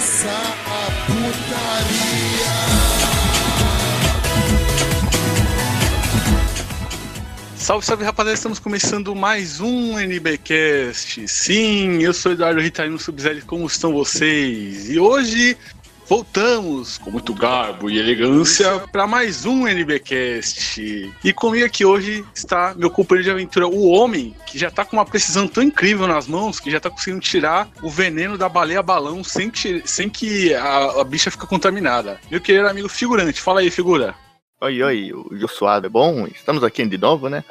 começar a putaria. Salve, salve rapaziada, estamos começando mais um NBcast. Sim, eu sou Eduardo Ritarino Subzero, como estão vocês? E hoje voltamos com muito garbo e elegância para mais um NBcast. E comigo aqui hoje está meu companheiro de aventura, o homem que já está com uma precisão tão incrível nas mãos que já está conseguindo tirar o veneno da baleia balão sem que, sem que a, a bicha fique contaminada. Meu querido amigo figurante, fala aí, figura. Oi, oi, o Jô Suado é bom? Estamos aqui de novo, né?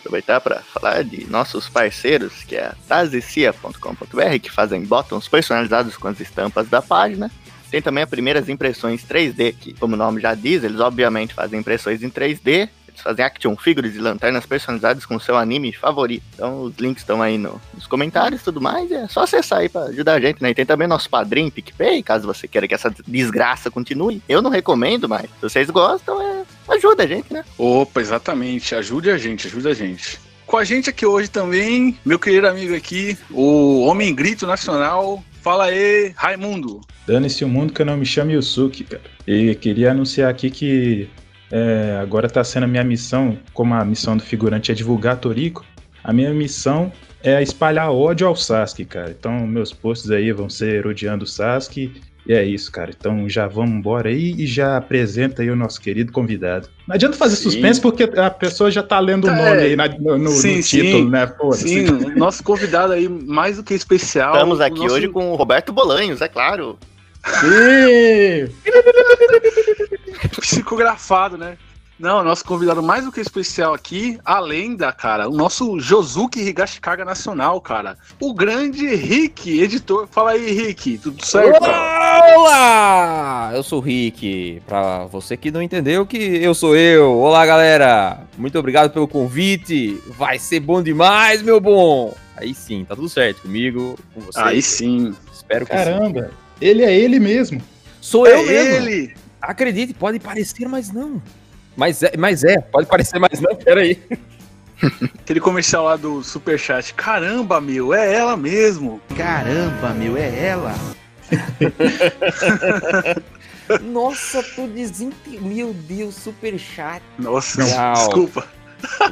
Aproveitar para falar de nossos parceiros, que é a tazicia.com.br, que fazem botões personalizados com as estampas da página. Tem também as primeiras impressões 3D, que, como o nome já diz, eles obviamente fazem impressões em 3D. Eles fazem action figures e lanternas personalizadas com seu anime favorito. Então os links estão aí no, nos comentários e tudo mais. É só acessar aí pra ajudar a gente, né? E tem também nosso padrinho PicPay, caso você queira que essa desgraça continue. Eu não recomendo, mas se vocês gostam, é, ajuda a gente, né? Opa, exatamente. Ajude a gente, ajuda a gente. Com a gente aqui hoje também, meu querido amigo aqui, o Homem Grito Nacional. Fala aí, Raimundo. Dane-se o mundo que eu não me chamo Yusuke, cara. E queria anunciar aqui que é, agora tá sendo a minha missão, como a missão do figurante é divulgar Toriko, a minha missão é espalhar ódio ao Sasuke, cara. Então meus posts aí vão ser odiando o Sasuke. E é isso, cara. Então já vamos embora aí e já apresenta aí o nosso querido convidado. Não adianta fazer Sim. suspense porque a pessoa já tá lendo o É, nome aí na- no, no- sim, no título, sim. né? Foda-se. Sim, nosso convidado aí, mais do que especial. Estamos aqui nosso hoje com o Roberto Bolanhos, é claro. Psicografado, né? Não, nosso convidado mais do que especial aqui, a lenda, cara, o nosso Josuke Higashikaga Nacional, cara. O grande Rick, editor. Fala aí, Rick, tudo certo? Olá! Eu sou o Rick. Pra você que não entendeu que eu sou eu. Olá, galera. Muito obrigado pelo convite. Vai ser bom demais, meu bom. Aí sim, tá tudo certo comigo, com você. Aí sim. Espero que sim. caramba, ele é ele mesmo. Sou É eu mesmo. ele! Acredite, pode parecer, mas não. Mas é, mas é, pode parecer, mas não. Pera aí. Aquele comercial lá do Superchat. Caramba, meu, é ela mesmo. Caramba, meu, é ela. Nossa, tô desentendido. Meu Deus, super chat. Nossa, Não. desculpa.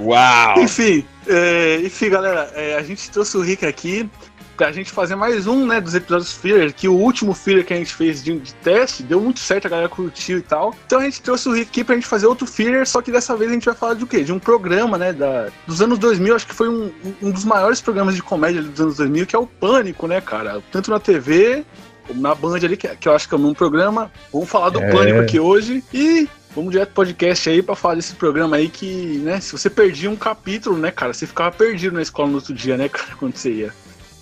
Uau! Enfim, é, enfim, galera, é, a gente trouxe o Rick aqui pra gente fazer mais um, né, dos episódios filler, que o último filler que a gente fez de, de teste deu muito certo, a galera curtiu e tal. Então a gente trouxe o Rick aqui pra gente fazer outro filler, só que dessa vez a gente vai falar de o quê? De um programa, né, da, dos anos 2000, acho que foi um, um dos maiores programas de comédia dos anos 2000, que é o Pânico, né, cara? Tanto na TV como na Band ali, que, que eu acho que é mesmo programa. Vamos falar do É. Pânico aqui hoje e Vamos direto pro podcast aí pra falar desse programa aí que, né, se você perdia um capítulo, né, cara, você ficava perdido na escola no outro dia, né, cara, quando você ia.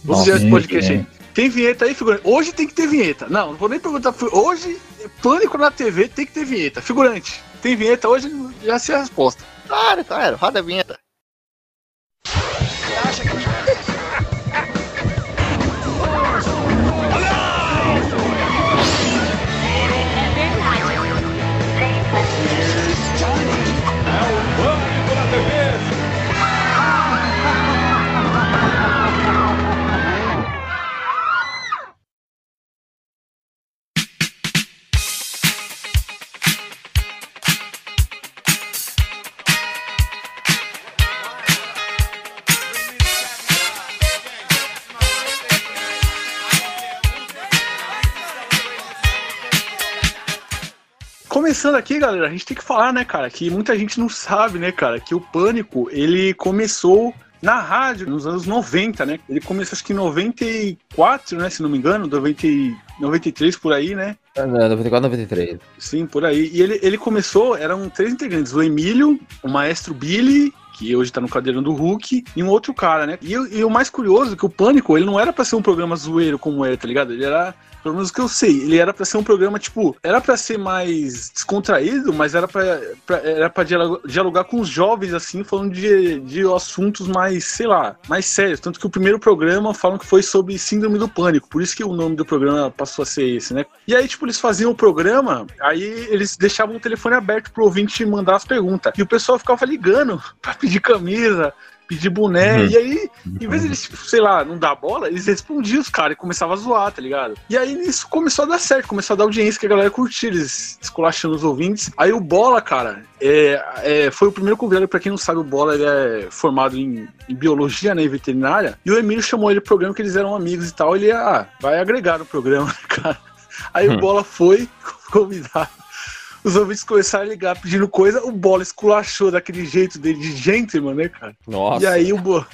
Vamos sim, podcast aí. Tem vinheta aí, figurante? Hoje tem que ter vinheta. Não, não vou nem perguntar. Hoje, pânico na TV tem que ter vinheta. Figurante, tem vinheta hoje? Já sei a resposta. Claro, claro, roda a vinheta. Começando aqui, galera, a gente tem que falar, né, cara, que muita gente não sabe, né, cara, que o Pânico, ele começou na rádio nos anos 90, né? Ele começou acho que em 94, né, se não me engano, 90, e- 93 por aí, né? Não, 94, 93. Sim, por aí. E ele, ele começou, eram três integrantes: o Emílio, o maestro Billy, que hoje tá no cadeirão do Hulk, e um outro cara, né? E, e o mais curioso é que o Pânico, ele não era pra ser um programa zoeiro como é, tá ligado? Ele era. Pelo menos que eu sei, ele era pra ser um programa, tipo, era pra ser mais descontraído, mas era pra, era dialogar com os jovens, assim, falando de, de assuntos mais, sei lá, mais sérios. Tanto que o primeiro programa falam que foi sobre síndrome do pânico, por isso que o nome do programa passou a ser esse, né? E aí, tipo, eles faziam o programa, aí eles deixavam o telefone aberto pro ouvinte mandar as perguntas. E o pessoal ficava ligando pra pedir camisa, pedir boné. Uhum. E aí, em vez de eles, sei lá, não dar bola, eles respondiam os caras e começavam a zoar, tá ligado? E aí nisso começou a dar certo, começou a dar audiência que a galera curtia, eles esculachando os ouvintes. Aí o Bola, cara, é, é, foi o primeiro convidado, pra quem não sabe, o Bola ele é formado em, em biologia, né, e veterinária. E o Emílio chamou ele pro programa que eles eram amigos e tal. Ele, ah, vai agregar no programa, cara. Aí o Hum. Bola foi convidado. Os ouvintes começaram a ligar pedindo coisa, o Bola esculachou daquele jeito dele de gentleman, né, cara? Nossa. E aí o Bola.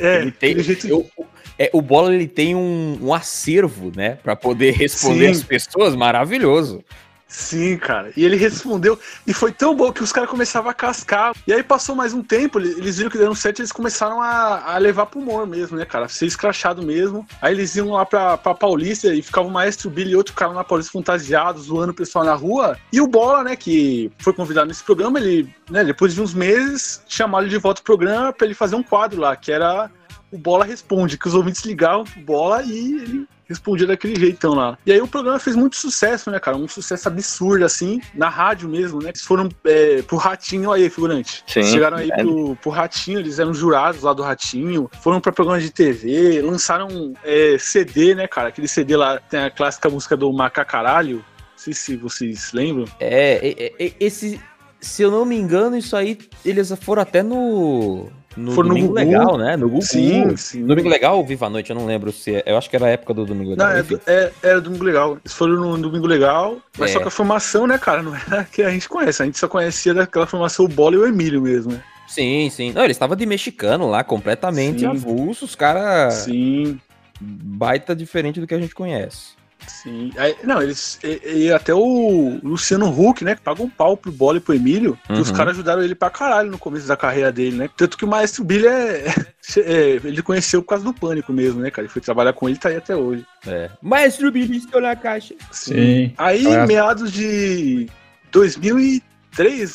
É, ele tem, jeito eu- é, o Bola ele tem um, um acervo, né? Pra poder responder Sim. as pessoas, maravilhoso. Sim, cara. E ele respondeu. E foi tão bom que os caras começavam a cascar. E aí passou mais um tempo, ele- eles viram que deram certo, eles começaram a, a levar pro humor mesmo, né, cara? Ser escrachado mesmo. Aí eles iam lá pra, pra Paulista e ficava o Maestro Billy e outro cara na Paulista fantasiado, zoando o pessoal na rua. E o Bola, né, que foi convidado nesse programa, ele, né, depois de uns meses, chamaram ele de volta pro programa pra ele fazer um quadro lá, que era o Bola Responde, que os ouvintes ligavam pro Bola e ele respondia daquele jeitão lá. E aí o programa fez muito sucesso, né, cara? Um sucesso absurdo, assim, na rádio mesmo, né? Eles foram é, pro Ratinho aí, figurante. Sim, Chegaram aí é. pro, pro Ratinho, eles eram jurados lá do Ratinho, foram pra programa de TV, lançaram é, CD, né, cara? Aquele CD lá, tem a clássica música do Macacaralho. Não sei se vocês lembram. É, é, é, esse. Se eu não me engano, isso aí, eles foram até no. No no Domingo Gugu. Legal, né? No Gugu. Sim, sim. Domingo Legal ou Viva a Noite? Eu não lembro se. é- Eu acho que era a época do Domingo Legal. Não, é, enfim. é, era Domingo Legal. Eles foram no Domingo Legal, mas É. só que a formação, né, cara, não era que a gente conhece. A gente só conhecia daquela formação o Bola e o Emílio mesmo, né? Sim, sim. Não, ele estava de mexicano lá, completamente Sim. Os caras. Sim. Baita diferente do que a gente conhece. Sim. Aí, não, eles. E, e até o Luciano Huck, né? Que paga um pau pro Bola e pro Emílio. que os Uhum. caras ajudaram ele pra caralho no começo da carreira dele, né? Tanto que o Maestro Billy é, é, Ele conheceu por causa do pânico mesmo, né, cara? Ele foi trabalhar com ele e tá aí até hoje. É. Maestro Belisco na caixa. Sim. Aí, meados de 2003,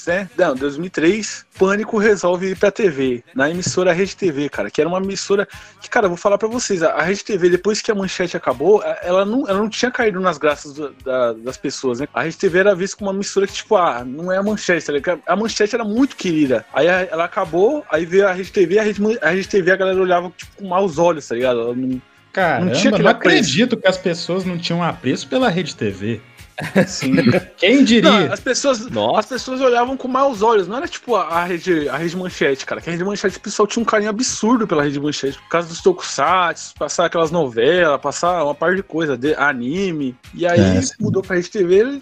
né? Não, 2003, Pânico resolve ir pra TV, na emissora Rede TV, cara, que era uma emissora que, cara, vou falar pra vocês, a Rede TV, depois que a manchete acabou, ela não, ela não tinha caído nas graças do- da- das pessoas, né? A Rede TV era vista como uma emissora que, tipo, ah, não é a manchete, tá ligado? A manchete era muito querida. Aí a- ela acabou, aí veio a Rede TV, a Rede, a Rede TV a galera olhava, tipo, com maus olhos, tá ligado? Ela não- Caramba, Não não, tinha aquele acredito que as pessoas não tinham apreço pela Rede TV. Assim, Quem diria? Não, as pessoas, Nossa. as pessoas olhavam com maus olhos, não era tipo a, a rede, a rede manchete, cara. Que a rede manchete o pessoal tinha um carinho absurdo pela rede manchete, por causa dos tokusatsu, passar aquelas novelas, passar uma par de coisa, de anime. E aí É, sim. mudou pra rede TV,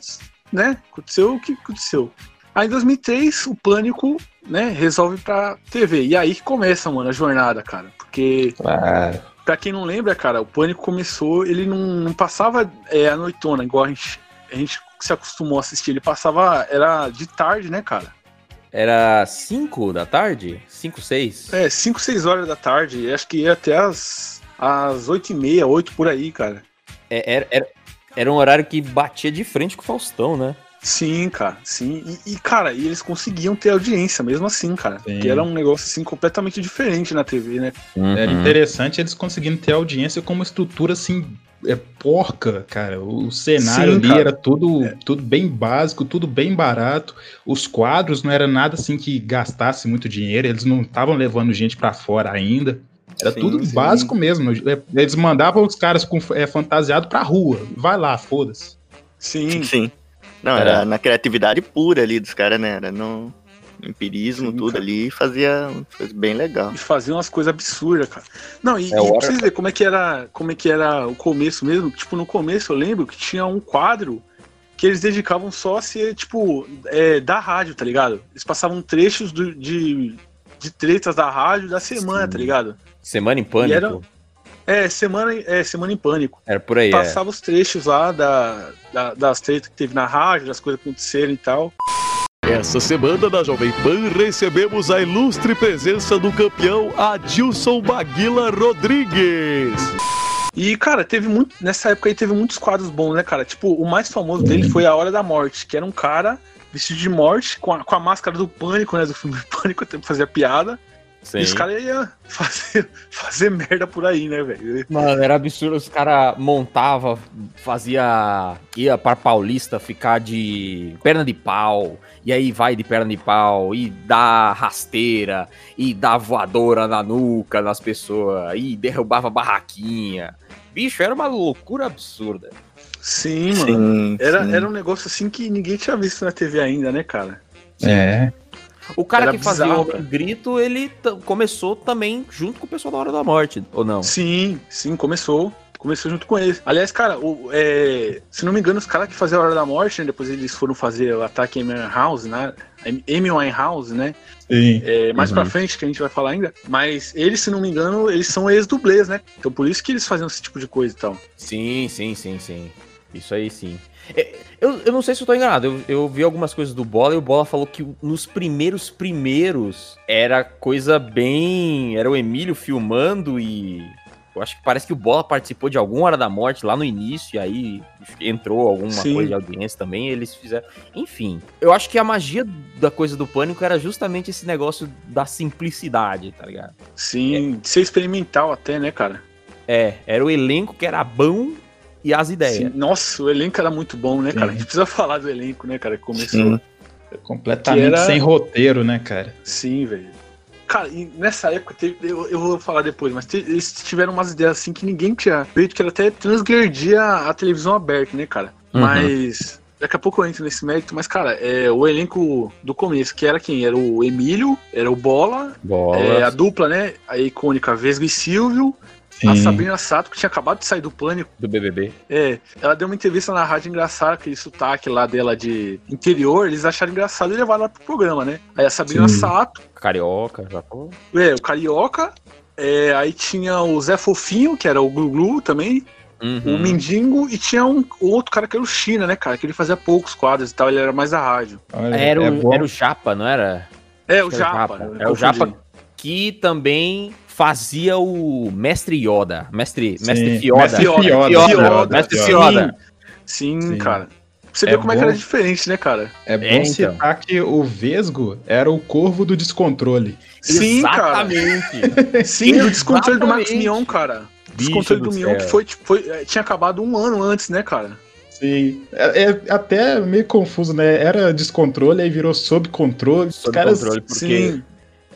né? Aconteceu o que aconteceu. Aí em 2003, o Pânico, né, resolve pra TV. E aí que começa, mano, a jornada, cara. Porque Claro. Pra quem não lembra, cara, o Pânico começou, ele não, não passava é, a noitona, igual a gente, a gente se acostumou a assistir. Ele passava, era de tarde, né, cara? Era 5 da tarde? 5, 6? É, 5, 6 horas da tarde, e acho que ia até as, as 8 e meia, 8 por aí, cara. É, era, era, era um horário que batia de frente com o Faustão, né? Sim, cara, sim. E, e, cara, e eles conseguiam ter audiência mesmo assim, cara. Sim. Porque era um negócio, assim, completamente diferente na TV, né? Era Uhum. interessante eles conseguindo ter audiência com uma estrutura assim é porca, cara. O cenário Sim, ali cara. era tudo, tudo bem básico, tudo bem barato. Os quadros não era nada assim que gastasse muito dinheiro, eles não estavam levando gente pra fora ainda. Era Sim, tudo sim. básico mesmo. É, Eles mandavam os caras com é, fantasiado pra rua. Vai lá, foda-se. Sim, Sim. Não, Era- era na criatividade pura ali dos caras, né? Era no empirismo, Sim, tudo cara. ali, fazia coisa bem legal. E faziam umas coisas absurdas, cara. Não, e, É e hora, pra vocês verem como é que era, como é que era o começo mesmo. Tipo, no começo eu lembro que tinha um quadro que eles dedicavam só a ser, tipo, é, da rádio, tá ligado? Eles passavam trechos do- de, de tretas da rádio da semana, Sim. tá ligado? Semana em Pânico. E era- É, semana, é, semana em pânico. Era por aí, é. Passava os trechos lá da, da- das tretas que teve na rádio, das coisas que aconteceram e tal. Essa semana na Jovem Pan recebemos a ilustre presença do campeão Adilson Maguila Rodrigues. E, cara, teve muito. Nessa época aí teve muitos quadros bons, né, cara? Tipo, o mais famoso dele foi A Hora da Morte, que era um cara vestido de morte, com a, com a máscara do pânico, né? Do filme Pânico, fazia piada. Sim. E os caras iam fazer, fazer merda por aí, né, velho? Mano, era absurdo. Os caras montavam, fazia. ia pra Paulista ficar de perna de pau. E aí vai de perna de pau, e dá rasteira, e dá voadora na nuca das pessoas, e derrubava barraquinha. Bicho, era uma loucura absurda. Sim, mano. Sim, Era, sim. era um negócio assim que ninguém tinha visto na TV ainda, né, cara? É. O cara Era que fazia bizarro, o cara. grito, ele começou também junto com o pessoal da Hora da Morte, ou não? Sim, sim, começou. Começou junto com eles. Aliás, cara, o, é, se não me engano, os caras que faziam a Hora da Morte, né, depois eles foram fazer o ataque Amy House, né? Amy Winehouse, né? Sim. É, mais Uhum. pra frente que a gente vai falar ainda. Mas eles, se não me engano, eles são ex-dublês, né? Então por isso que eles faziam esse tipo de coisa e tal. Sim, sim, sim, sim. Isso aí sim. É, Eu, eu não sei se eu tô enganado. Eu, eu vi algumas coisas do Bola e o Bola falou que nos primeiros primeiros era coisa bem. Era o Emílio filmando e. Eu acho que parece que o Bola participou de alguma hora da morte lá no início, e aí entrou alguma Sim. coisa de audiência também, e eles fizeram. Enfim, eu acho que a magia da coisa do pânico era justamente esse negócio da simplicidade, tá ligado? Sim, de ser experimental até, né, cara? É, era o elenco que era bom e as ideias. Sim. Nossa, o elenco era muito bom, né, cara? Sim. A gente precisa falar do elenco, né, cara? Que começou. Sim. Completamente Que era- sem roteiro, né, cara? Sim, velho. Cara, e nessa época, teve- eu, eu vou falar depois, mas te- eles tiveram umas ideias assim que ninguém tinha feito, que era até transgredia a televisão aberta, né, cara? Uhum. Mas. Daqui a pouco eu entro nesse mérito, mas, cara, é, o elenco do começo, que era quem? Era o Emílio, era o Bola, Bola. é, a dupla, né? A icônica Vesgo e Silvio, a Sim. Sabrina Sato, que tinha acabado de sair do pânico. do BBB. É, ela deu uma entrevista na rádio engraçada, aquele sotaque lá dela de interior, eles acharam engraçado e levaram ela pro programa, né? Aí a Sabrina Sim. Sato, Carioca, já falou. é, o Carioca, é, aí tinha o Zé Fofinho, que era o Glu também, Uhum. o Mindingo, e tinha um o outro cara que era o China, né, cara? Que ele fazia poucos quadros e tal, ele era mais da rádio. Olha, Era, é o, bom. era o Japa, não era? É, o Acho o Japa. Eu É o. Japa. Que também fazia o Mestre Yoda. Mestre, Sim, Mestre Fioda. Mestre Fioda, Fioda, Fioda, Mestre Fioda. Fioda. Sim, Sim. cara. Pra Você É vê como é que bom. era diferente, né, cara? É bom É, então. citar que o Vesgo era o corvo do descontrole. Sim, cara. Exatamente. Sim, o descontrole do Exatamente. Mion, cara. Descontrole do do Mion que foi, tipo, foi, é, tinha acabado um ano antes, né, cara? Sim. É, é até meio confuso, né? Era descontrole, aí virou sob controle. Os Sob caras. controle, porque, Sim,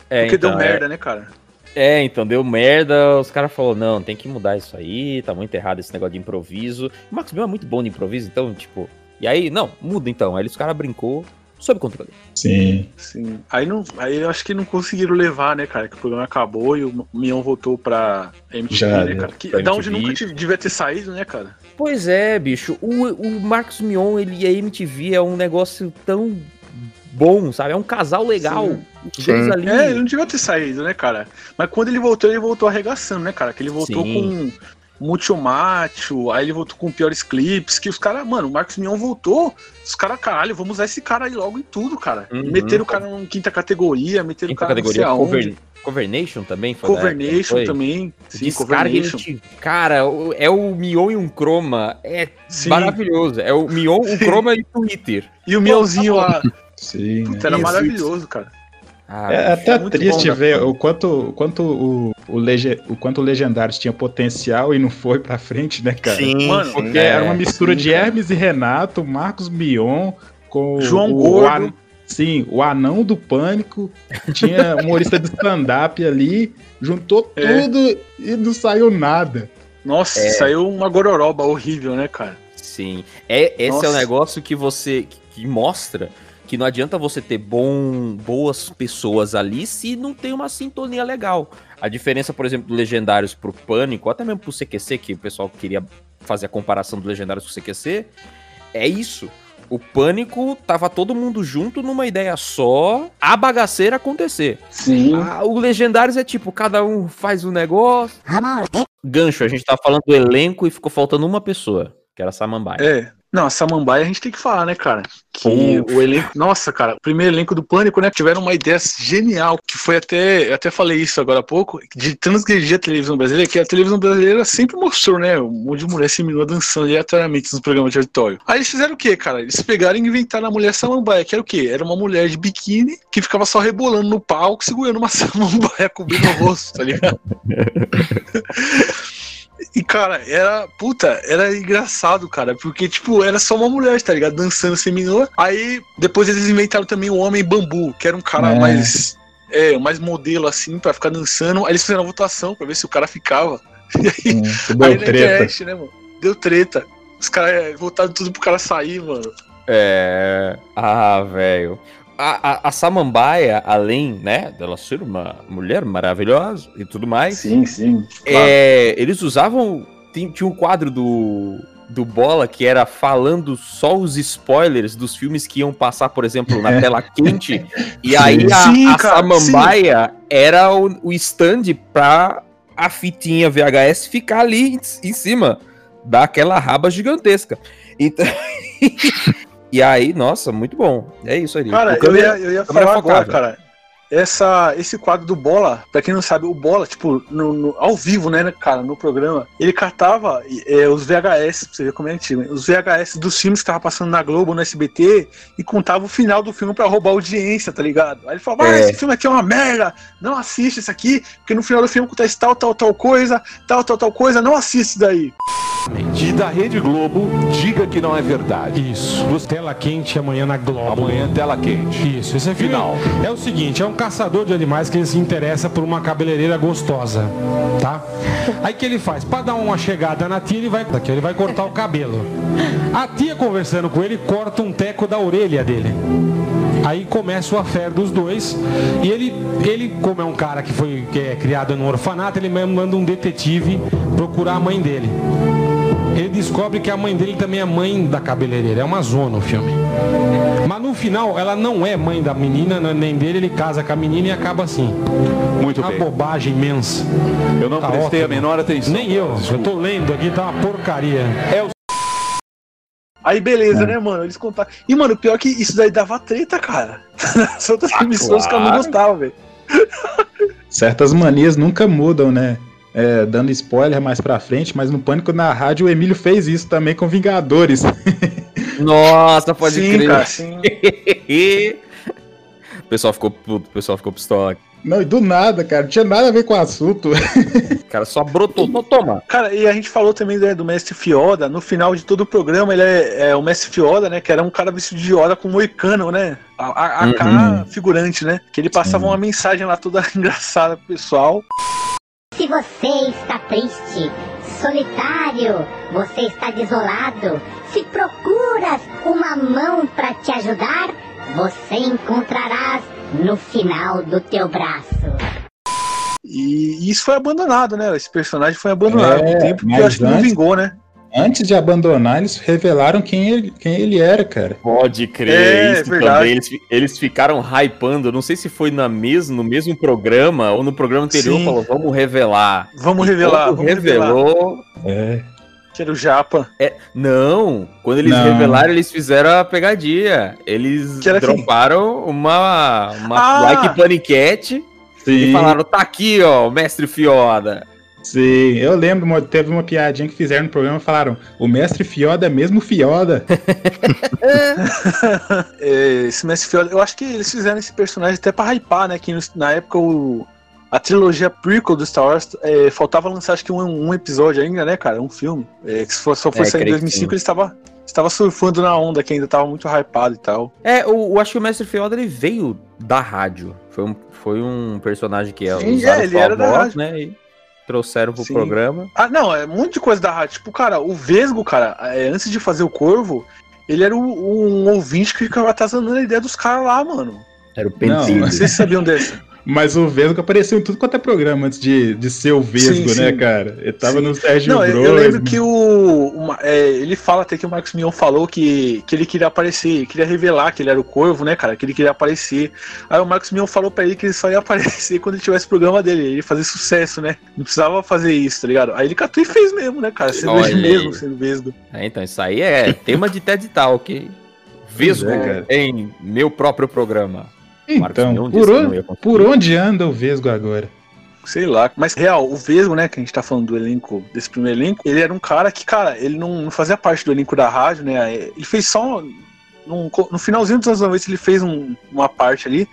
é, porque então, deu é- merda, né, cara? É, então deu merda. Os caras falaram: não, tem que mudar isso aí. Tá muito errado esse negócio de improviso. O Max Mion é muito bom de improviso, então, tipo. E aí, não, muda então. Aí os caras brincou sob controle. Sim. Sim. Aí, não, aí eu acho que não conseguiram levar, né, cara? Que o programa acabou e o Mion voltou pra MTV, Já, né, cara? Que, pra da onde nunca tive- devia ter saído, né, cara? Pois é, bicho. O, o Marcos Mion ele, e a MTV é um negócio tão bom, sabe? É um casal legal. Sim. Sim. ali. É, ele não devia ter saído, né, cara? Mas quando ele voltou, ele voltou arregaçando, né, cara? Que ele voltou Sim. com Mucho Macho, aí ele voltou com piores clipes, que os caras, mano, o Marcos Mion voltou, os caras, caralho, vamos usar esse cara aí logo em tudo, cara. Uhum. Meteram o cara em quinta categoria, meteram o Quinta cara categoria. não sei aonde. Covernation também foi. época, Covernation foi? também. Sim, Covernation. Cara, o- é o Mion e um Chroma. É Sim. maravilhoso. É o Mion, o Chroma e o Twitter. E o Mionzinho lá, Sim. né? era Isso, maravilhoso, cara. Ah, É bicho, até muito triste bom, né? ver o quanto, o, quanto o, o, lege, o quanto o Legendários tinha potencial e não foi pra frente, né, cara? Sim, Mano. Porque era uma mistura sim, de cara. Hermes e Renato, Marcos Mion, com João o, Gordo. o an- Sim, o anão do pânico. Tinha humorista de stand-up ali, juntou É. tudo e não saiu nada. Nossa, É. saiu uma gororoba horrível, né, cara? Sim. É, esse é o Nossa. negócio que você. Que, que mostra que não adianta você ter bom, boas pessoas ali se não tem uma sintonia legal. A diferença, por exemplo, do Legendários pro Pânico, até mesmo pro CQC, que o pessoal queria fazer a comparação do Legendários com o CQC, é isso. O Pânico tava todo mundo junto numa ideia só, a bagaceira acontecer. Sim. Ah, o Legendários é tipo, cada um faz um negócio. Gancho, a gente tá falando do elenco e ficou faltando uma pessoa, que era a Samambaia. É. Não, a Samambaia a gente tem que falar, né, cara? Que o elenco. Nossa, cara, o primeiro elenco do Pânico, né? Tiveram uma ideia genial, que foi até. Eu até falei isso agora há pouco, de transgredir a televisão brasileira, que a televisão brasileira sempre mostrou, né? Um monte de mulher seminua dançando aleatoriamente nos programas de auditório. Aí eles fizeram o quê, cara? Eles pegaram e inventaram a mulher Samambaia, que era o quê? Era uma mulher de biquíni que ficava só rebolando no palco, segurando uma Samambaia cobrindo o rosto, tá ligado? E, cara, era. Puta, era engraçado, cara. Porque, tipo, era só uma mulher, tá ligado? Dançando seminua. Aí, depois eles inventaram também o Homem Bambu, que era um cara É. mais. É, mais modelo assim, pra ficar dançando. Aí eles fizeram a votação pra ver se o cara ficava. E aí, Hum, aí Deu na treta. internet, né, mano? Deu treta. Os caras é, votaram tudo pro cara sair, mano. É. Ah, velho. A, a, a Samambaia, além, né, dela ser uma mulher maravilhosa e tudo mais, Sim, sim. é, eles usavam. Tinha, um quadro do, do Bola que era falando só os spoilers dos filmes que iam passar, por exemplo, na tela quente. E aí a, Sim, a cara, Samambaia era o, o stand pra a fitinha VHS ficar ali em, em cima daquela raba gigantesca. Então. e aí, nossa, muito bom. É isso aí. Cara, eu ia, eu ia câmera falar agora, cara. Essa, esse quadro do Bola, pra quem não sabe, o Bola, tipo, no, no- ao vivo, né, cara, no programa, ele catava é, os VHS, pra você ver como é antigo, hein, os VHS dos filmes que tava passando na Globo, no SBT, e contava o final do filme pra roubar audiência, tá ligado? Aí ele falava, ah, É. esse filme aqui é uma merda, não assiste esse aqui, porque no final do filme acontece tal, tal, tal coisa, tal, tal, tal coisa, não assiste isso daí. E da Rede Globo, diga que não é verdade. Isso. Tela quente amanhã na Globo. Amanhã tela quente. Isso, esse filme Final. é o seguinte, é um caçador de animais que ele se interessa por uma cabeleireira gostosa, tá? Aí que ele faz? Pra dar uma chegada na tia, ele vai, daqui, ele vai cortar o cabelo. A tia conversando com ele corta um teco da orelha dele. Aí começa o affair dos dois e ele, ele como é um cara que foi que é criado no orfanato, ele mesmo manda um detetive procurar a mãe dele. Ele descobre que a mãe dele também é mãe da cabeleireira. É uma zona o filme. Mas no final, ela não é mãe da menina, não é nem dele, ele casa com a menina e acaba assim. Muito Uma bem. bobagem imensa. Eu não Tá prestei a ótimo. menor atenção. Nem eu, eu tô lendo aqui, tá uma porcaria. Aí beleza, né, mano? Eles contaram. E, mano, o pior é que isso daí dava treta, cara. As outras emissoras que eu não claro. gostava, velho. Certas manias nunca mudam, né? É, dando spoiler mais pra frente, mas no Pânico na Rádio o Emílio fez isso também com Vingadores. Nossa, pode sim, crer. cara, sim. o pessoal ficou puto, o pessoal ficou pistola. Não, e do nada, cara, não tinha nada a ver com o assunto. O cara só brotou. Não, toma. Cara, e a gente falou também né, do Mestre Fioda. No final de todo o programa, ele é, é o Mestre Fioda, né? Que era um cara vestido de Yoda com moicano, né? A, a, a Uhum. cara figurante, né? Que ele passava Sim. uma mensagem lá toda engraçada pro pessoal. Se você está triste, solitário, você está desolado, se procuras uma mão para te ajudar, você encontrarás no final do teu braço. E, isso foi abandonado, né? Esse personagem foi abandonado É, o tempo, mas eu acho que não antes- vingou, né? Antes de abandonar, eles revelaram quem ele, quem ele era, cara. Pode crer, É, isso verdade. também. Eles, eles ficaram hypando. Não sei se foi na mes, no mesmo programa ou no programa anterior. Sim. Falou, vamos revelar. Vamos E revelar, quando vamos revelar. revelou. É. Que era o Japa. É, não, quando eles Não. revelaram, eles fizeram a pegadinha. Eles quem? droparam uma, uma Ah! like paniquete e Sim, falaram: tá aqui, ó, o mestre Fioda. Sim. Eu lembro, teve uma piadinha que fizeram no programa, falaram, o mestre Fioda é mesmo Fioda. É, esse Mestre Fioda, eu acho que eles fizeram esse personagem até pra hypar, né? Que na época o, a trilogia prequel do Star Wars é, faltava lançar acho que um, um episódio ainda, né, cara? Um filme. É, que se for- só foi É, sair em creio que 2005, sim. ele estava, estava surfando na onda, que ainda tava muito hypado e tal. É, eu, eu acho que o mestre Fioda ele veio da rádio. Foi um, foi um personagem que é Sim, é, ele era da rádio. né? E trouxeram pro Sim. programa. Ah, não, é um monte de coisa da rádio. Tipo, cara, o Vesgo, cara, é, antes de fazer o Corvo, ele era o- um ouvinte que ficava atazanando a ideia dos caras lá, mano. Era o Não, Não pentelho. sei se vocês sabiam dessa. Mas o Vesgo apareceu em tudo quanto é programa antes de, de ser o Vesgo, Sim, né, sim. cara? Ele tava Sim. no Sérgio Não, eu, Bros. eu lembro que o. uma- é, ele fala até que o Marcos Mion falou que, que ele queria aparecer, queria revelar que ele era o corvo, né, cara? Que ele queria aparecer. Aí o Marcos Mion falou pra ele que ele só ia aparecer quando ele tivesse o programa dele, ele ia fazer sucesso, né? Não precisava fazer isso, tá ligado? Aí ele catou e fez mesmo, né, cara? Sendo Olha ele mesmo, sendo vesgo. É, então, isso aí é tema de TED Talk. Vesgo Pois é, cara. em meu próprio programa. Então, por onde, por onde anda o Vesgo agora? Sei lá. Mas, real, o Vesgo, né, que a gente tá falando do elenco, desse primeiro elenco, ele era um cara que, cara, ele não, não fazia parte do elenco da rádio, né? Ele fez só. num- no finalzinho dos anos 90 ele fez um- uma parte ali.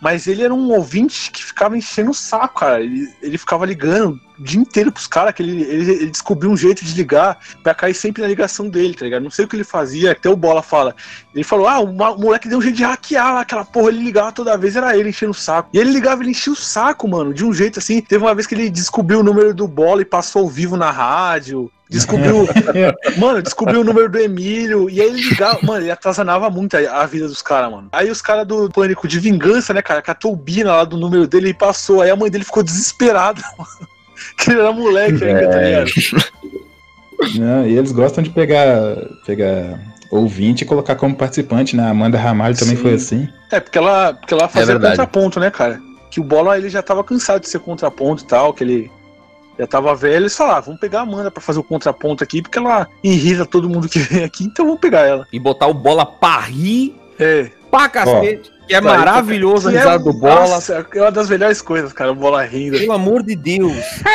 Mas ele era um ouvinte que ficava enchendo o saco, cara. Ele, ele ficava ligando o dia inteiro pros caras, que ele, ele, ele descobriu um jeito de ligar pra cair sempre na ligação dele, tá ligado? Não sei o que ele fazia, até o Bola fala. Ele falou, ah, o, moleque deu um jeito de hackear lá, aquela porra, ele ligava toda vez, era ele enchendo o saco. E ele ligava, ele enchia o saco, mano, de um jeito assim. Teve uma vez que ele descobriu o número do Bola e passou ao vivo na rádio. Descobriu, mano, descobriu o número do Emílio. E aí ele ligava, mano, ele atazanava muito a, a vida dos caras, mano. Aí os caras do Pânico de Vingança, né, cara, catou o Bina lá do número dele e passou. Aí a mãe dele ficou desesperada, mano. Que ele era moleque ainda, tá ligado? Não, e eles gostam de pegar, pegar ouvinte e colocar como participante, né? A Amanda Ramalho também Sim. foi assim. É, porque ela, porque ela fazia verdade. contraponto, né, cara? Que o Bola ele já tava cansado de ser contraponto e tal, que ele já tava velho. Eles falaram, ah, vamos pegar a Amanda pra fazer o contraponto aqui, porque ela irrita todo mundo que vem aqui, então vamos pegar ela. E botar o bola pra rir É. pra cacete. Que é maravilhoso a é- risada do bola. Nossa, é uma das melhores coisas, cara, o Bola rindo. Pelo amor de Deus.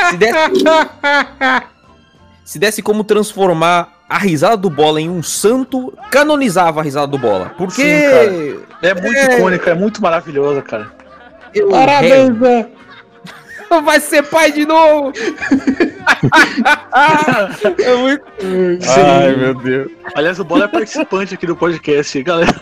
Se desse, se desse como transformar a risada do bola em um santo, canonizava a risada do bola. Porque. Sim, cara. É muito É. icônica, é muito maravilhosa, cara. eu Parabéns, Zé! rezo. Vai ser pai de novo! é muito. Ai, meu Deus. Aliás, o Bola é participante aqui do podcast, galera.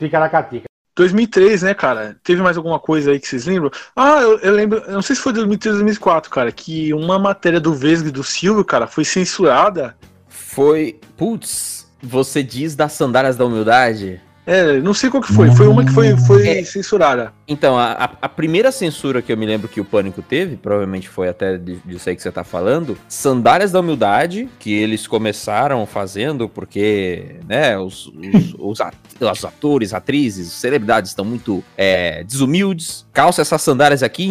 Fica na catica. 2003, né, cara? Teve mais alguma coisa aí que vocês lembram? Ah, eu, eu lembro, eu não sei se foi 2003 ou 2004, cara, que uma matéria do Vesgo e do Silvio, cara, foi censurada. Foi. Putz, você diz das sandálias da humildade? É, não sei qual que foi. Foi uma que foi, foi É. censurada. Então, a, a- primeira censura que eu me lembro que o Pânico teve, provavelmente foi até disso aí que você tá falando, Sandálias da Humildade, que eles começaram fazendo porque, né, os, os, os at- os atores, atrizes, celebridades estão muito é, desumildes. Calça essas sandálias aqui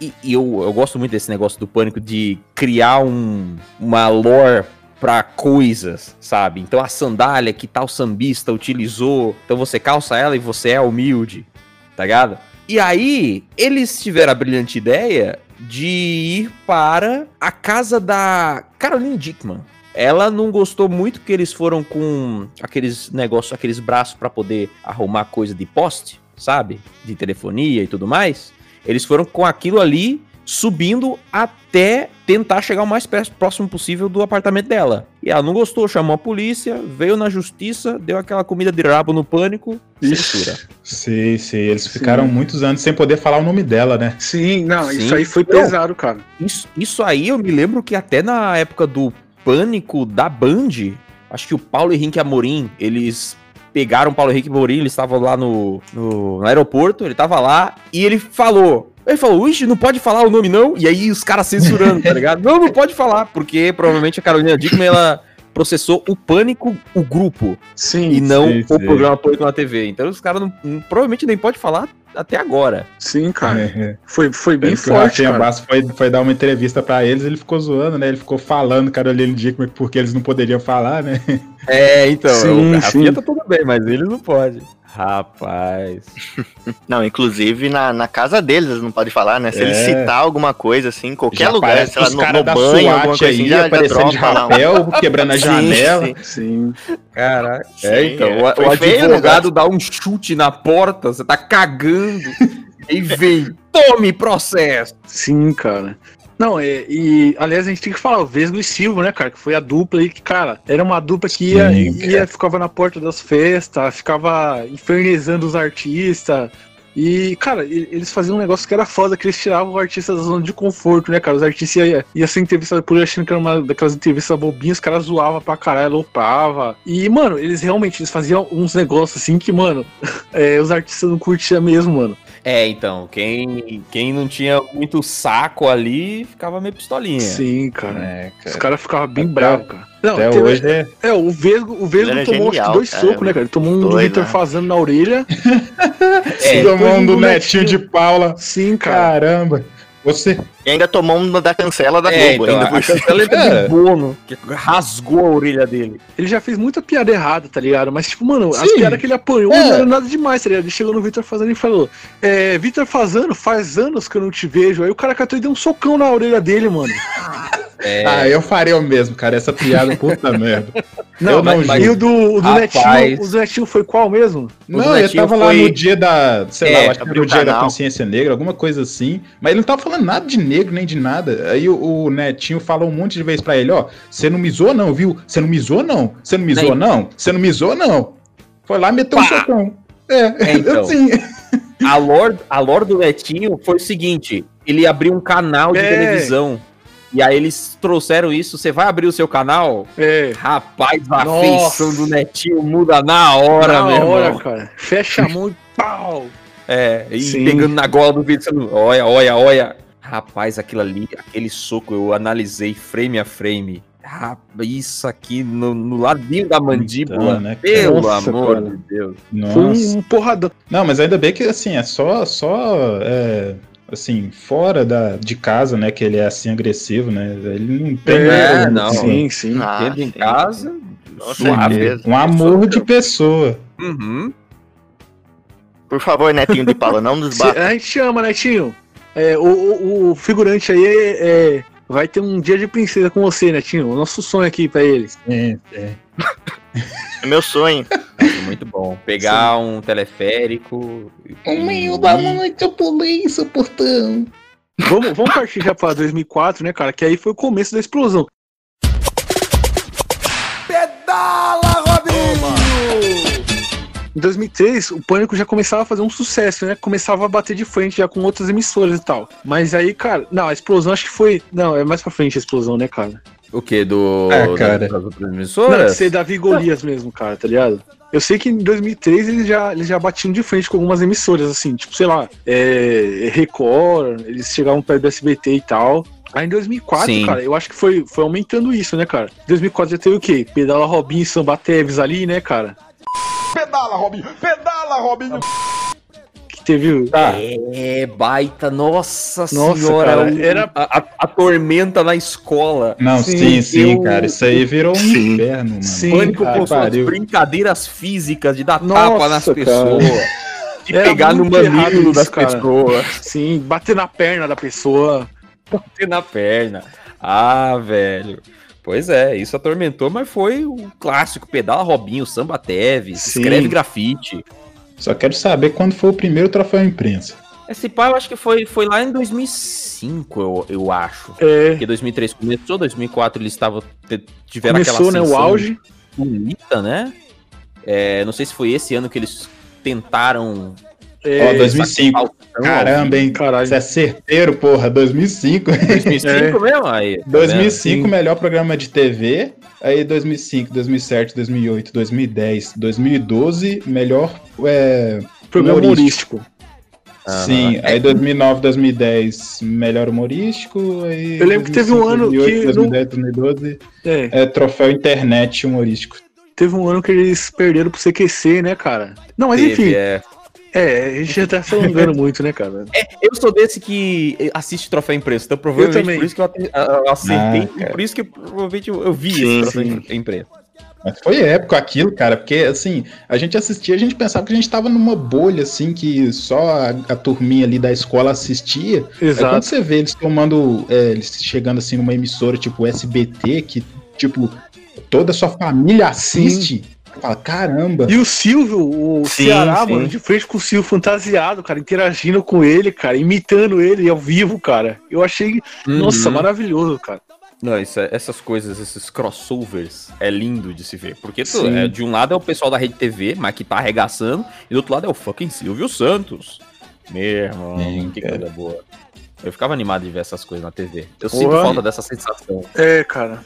e, e- e eu, eu gosto muito desse negócio do Pânico de criar um, uma lore pra coisas, sabe? Então a sandália que tal sambista utilizou, então você calça ela e você é humilde, tá ligado? E aí, eles tiveram a brilhante ideia de ir para a casa da Caroline Dickman. Ela não gostou muito que eles foram com aqueles negócios, aqueles braços para poder arrumar coisa de poste, sabe? De telefonia e tudo mais. Eles foram com aquilo ali subindo até tentar chegar o mais próximo possível do apartamento dela. E ela não gostou, chamou a polícia, veio na justiça, deu aquela comida de rabo no pânico, censura. Sim, sim. Eles Sim. ficaram muitos anos sem poder falar o nome dela, né? Sim, não, Sim. isso aí foi pesado, cara. Isso, isso aí eu me lembro que até na época do pânico da Band, acho que o Paulo Henrique Amorim, eles pegaram o Paulo Henrique Amorim, eles estavam lá no, no, no aeroporto, ele tava lá, e ele falou. Ele falou, ixi, não pode falar o nome não? E aí os caras censurando, tá ligado? Não, não pode falar, porque provavelmente a Carolina Dickman, ela processou o Pânico, o grupo, Sim, e não sim, o sim. programa Pânico na TV. Então os caras não- não- provavelmente nem pode falar até agora. sim, cara. É. Foi, foi bem Tanto o forte, Rafinha cara. Basso foi, foi dar uma entrevista pra eles, ele ficou zoando, né? Ele ficou falando Caroline Dickman porque eles não poderiam falar, né? É, então, Sim, o Rafinha sim. tá tudo bem, mas eles não podem. Rapaz. Não, inclusive na, na casa deles eles não podem falar, né? Se É. ele citar alguma coisa assim, em qualquer Já lugar, sei lá, no, no da banho, alguma coisa assim, aí, já, já aparecendo de dropa lá. rapel, quebrando a Sim, janela. sim. Sim. Caraca. Sim, É, então, é. o, o advogado dá um chute na porta, você tá cagando, e vem, tome processo. Sim, cara. Não, é, e aliás, a gente tem que falar o Vesgo e Silvio, né, cara? Que foi a dupla aí que, cara, era uma dupla que ia, Sim, ia ficava na porta das festas, ficava infernizando os artistas. E, cara, e- eles faziam um negócio que era foda, que eles tiravam o artista da zona de conforto, né, cara? Os artistas iam ia ser entrevistados por ele achando que era uma daquelas entrevistas bobinhas, os caras zoavam pra caralho, aloprava. E, mano, eles realmente eles faziam uns negócios assim que, mano, é, os artistas não curtiam mesmo, mano. É, então, quem, quem não tinha muito saco ali ficava meio pistolinha. Sim, cara. É, Os cara. caras ficavam bem bravos, cara. Não, Até teve- hoje é. É, o Vesgo, o Vesgo tomou acho que genial, dois cara, socos, né, cara? Ele tomou um do Vitor né? fazendo na orelha. É, Tomou um do do netinho de Paula. Sim, cara. Caramba. Você. E ainda tomou uma da cancela da É, Globo então, ainda. a cima. cancela É. de Bono, que rasgou a orelha dele. Ele já fez muita piada errada, tá ligado? Mas, tipo, mano, as Sim. piadas que ele apanhou É. não era nada demais, tá ligado? Ele chegou no Vitor Fazano e falou: É, Vitor Fazano, faz anos que eu não te vejo. Aí o cara catou e deu um socão na orelha dele, mano. É, Ah, eu faria o mesmo, cara. Essa piada, puta merda. Não, Eu não mas, e o do, o do. Netinho, o do Netinho foi qual mesmo? Não, ele tava lá foi- no dia da, sei É, lá, acho que era o dia o da canal. consciência negra, alguma coisa assim. Mas ele não tava falando nada de negro nem de nada. Aí o, o Netinho falou um monte de vezes pra ele, ó, você não me zoou não, viu? Você não me zoou não? Você não me zoou não? Você não me zoou não? Foi lá e meteu um Pá. socão. É, É, então. assim. a, lore, a lore do Netinho foi o seguinte: ele abriu um canal de É. televisão. E aí eles trouxeram isso. Você vai abrir o seu canal? É. Rapaz, a Nossa. feição do Netinho muda na hora, na meu hora, irmão. cara. Fecha a mão e pau. É, e Sim. pegando na gola do vídeo, olha, olha, olha. Rapaz, aquilo ali, aquele soco, eu analisei frame a frame. Rapaz, isso aqui no, no ladinho da mandíbula. Então, né? Pelo Nossa, amor cara. de Deus. Foi Nossa. um porradão. Não, mas ainda bem que assim, é só, só é, assim, fora da, de casa, né, que ele é assim agressivo, né? Ele não tem É, nada, não. Sim, sim. Ah, Dentro em casa, Nossa, suave. um amor de pessoa. Uhum. Por favor, Netinho de Paula, não nos bata. a gente chama, Netinho. É, o, o, o figurante aí é, é- vai ter um dia de princesa com você, Netinho. O nosso sonho aqui pra eles. É, é. É meu sonho. Muito bom. Pegar um teleférico. Um meio da noite eu pulei seu portão. Vamos, vamos partir já pra 2004, né, cara? Que aí foi o começo da explosão. Robinho! Em 2003, o Pânico já começava a fazer um sucesso, né? Começava a bater de frente já com outras emissoras e tal. Mas aí, cara, não, a explosão acho que foi. Não, é mais pra frente a explosão, né, cara? O que? Do. É, cara. Das outras Não, emissoras? sei Davi Golias mesmo, cara, tá ligado? Eu sei que em 2003 eles já, eles já batiam de frente com algumas emissoras, assim, tipo, sei lá, é, Record, eles chegavam perto do SBT e tal. Aí em 2004, Sim. cara, eu acho que foi, foi aumentando isso, né, cara? Em 2004 já teve o quê? Pedala Robinho e Samba Teves ali, né, cara? Pedala, Robinho! Pedala, Robinho! Que teve. Tá. É, baita, nossa, Nossa, senhora. cara, o- era- a, a- a tormenta na escola. Não, Sim, sim, sim, eu- cara. Isso aí virou um Sim. inferno, mano. Sim, Pânico cara, com suas brincadeiras físicas de dar Nossa, tapa nas cara. pessoas. De Era pegar no mamilo das cara. pessoas. Sim, bater na perna da pessoa. Bater na perna. Ah, velho. Pois é, isso atormentou, mas foi o clássico. Pedala Robinho, Samba Teves, Sim. escreve grafite. Só quero saber quando foi o primeiro troféu imprensa. Esse pai eu acho que foi, foi lá em 2005, eu, eu acho. É. Porque 2003 começou, 2004 eles estavam tiveram Começou, aquela né, o auge. bonita, né? É, não sei se foi esse ano que eles tentaram. É, Ó, 2005. Faustão ao Caramba, hein? Caralho. Você é certeiro, porra. 2005. 2005 É. mesmo? Aí, tá 2005, Sim. melhor programa de TV. Aí 2005, 2007, 2008, 2010, 2012, melhor. É, programa humorístico. humorístico. Aham. Sim, aí 2009, 2010, melhor humorístico. Aí Eu lembro que teve um ano 2008, que 2010, 2012, É, é troféu internet humorístico. teve um ano que eles perderam pro CQC, né, cara? Não, mas Teve, enfim, é. É, a gente já tá se alongando muito, né, cara? Eu sou desse que assiste troféu imprensa, então provavelmente por isso que eu acertei, Ah, por isso que provavelmente eu, vi Sim, esse troféu sim. imprensa. Mas foi épico aquilo, cara, porque assim, a gente assistia, a gente pensava que a gente tava numa bolha, assim, que só a, a turminha ali da escola assistia. Aí quando Exato. você vê eles tomando, é, eles chegando assim numa emissora tipo SBT, que, tipo, toda a sua família assiste, fala, caramba. E o Silvio, o Sim, Ceará, sim. mano, de frente com o Silvio fantasiado, cara, interagindo com ele, cara, imitando ele ao vivo, cara. Eu achei, nossa, Uhum. maravilhoso, cara. Não, isso é- essas coisas, esses crossovers, é lindo de se ver. Porque tu, é, de um lado é o pessoal da Rede TV, mas que tá arregaçando, e do outro lado é o fucking Silvio Santos. Meu irmão, Sim, que cara. coisa boa. Eu ficava animado de ver essas coisas na TV. Eu Porra. sinto falta dessa sensação. É, cara.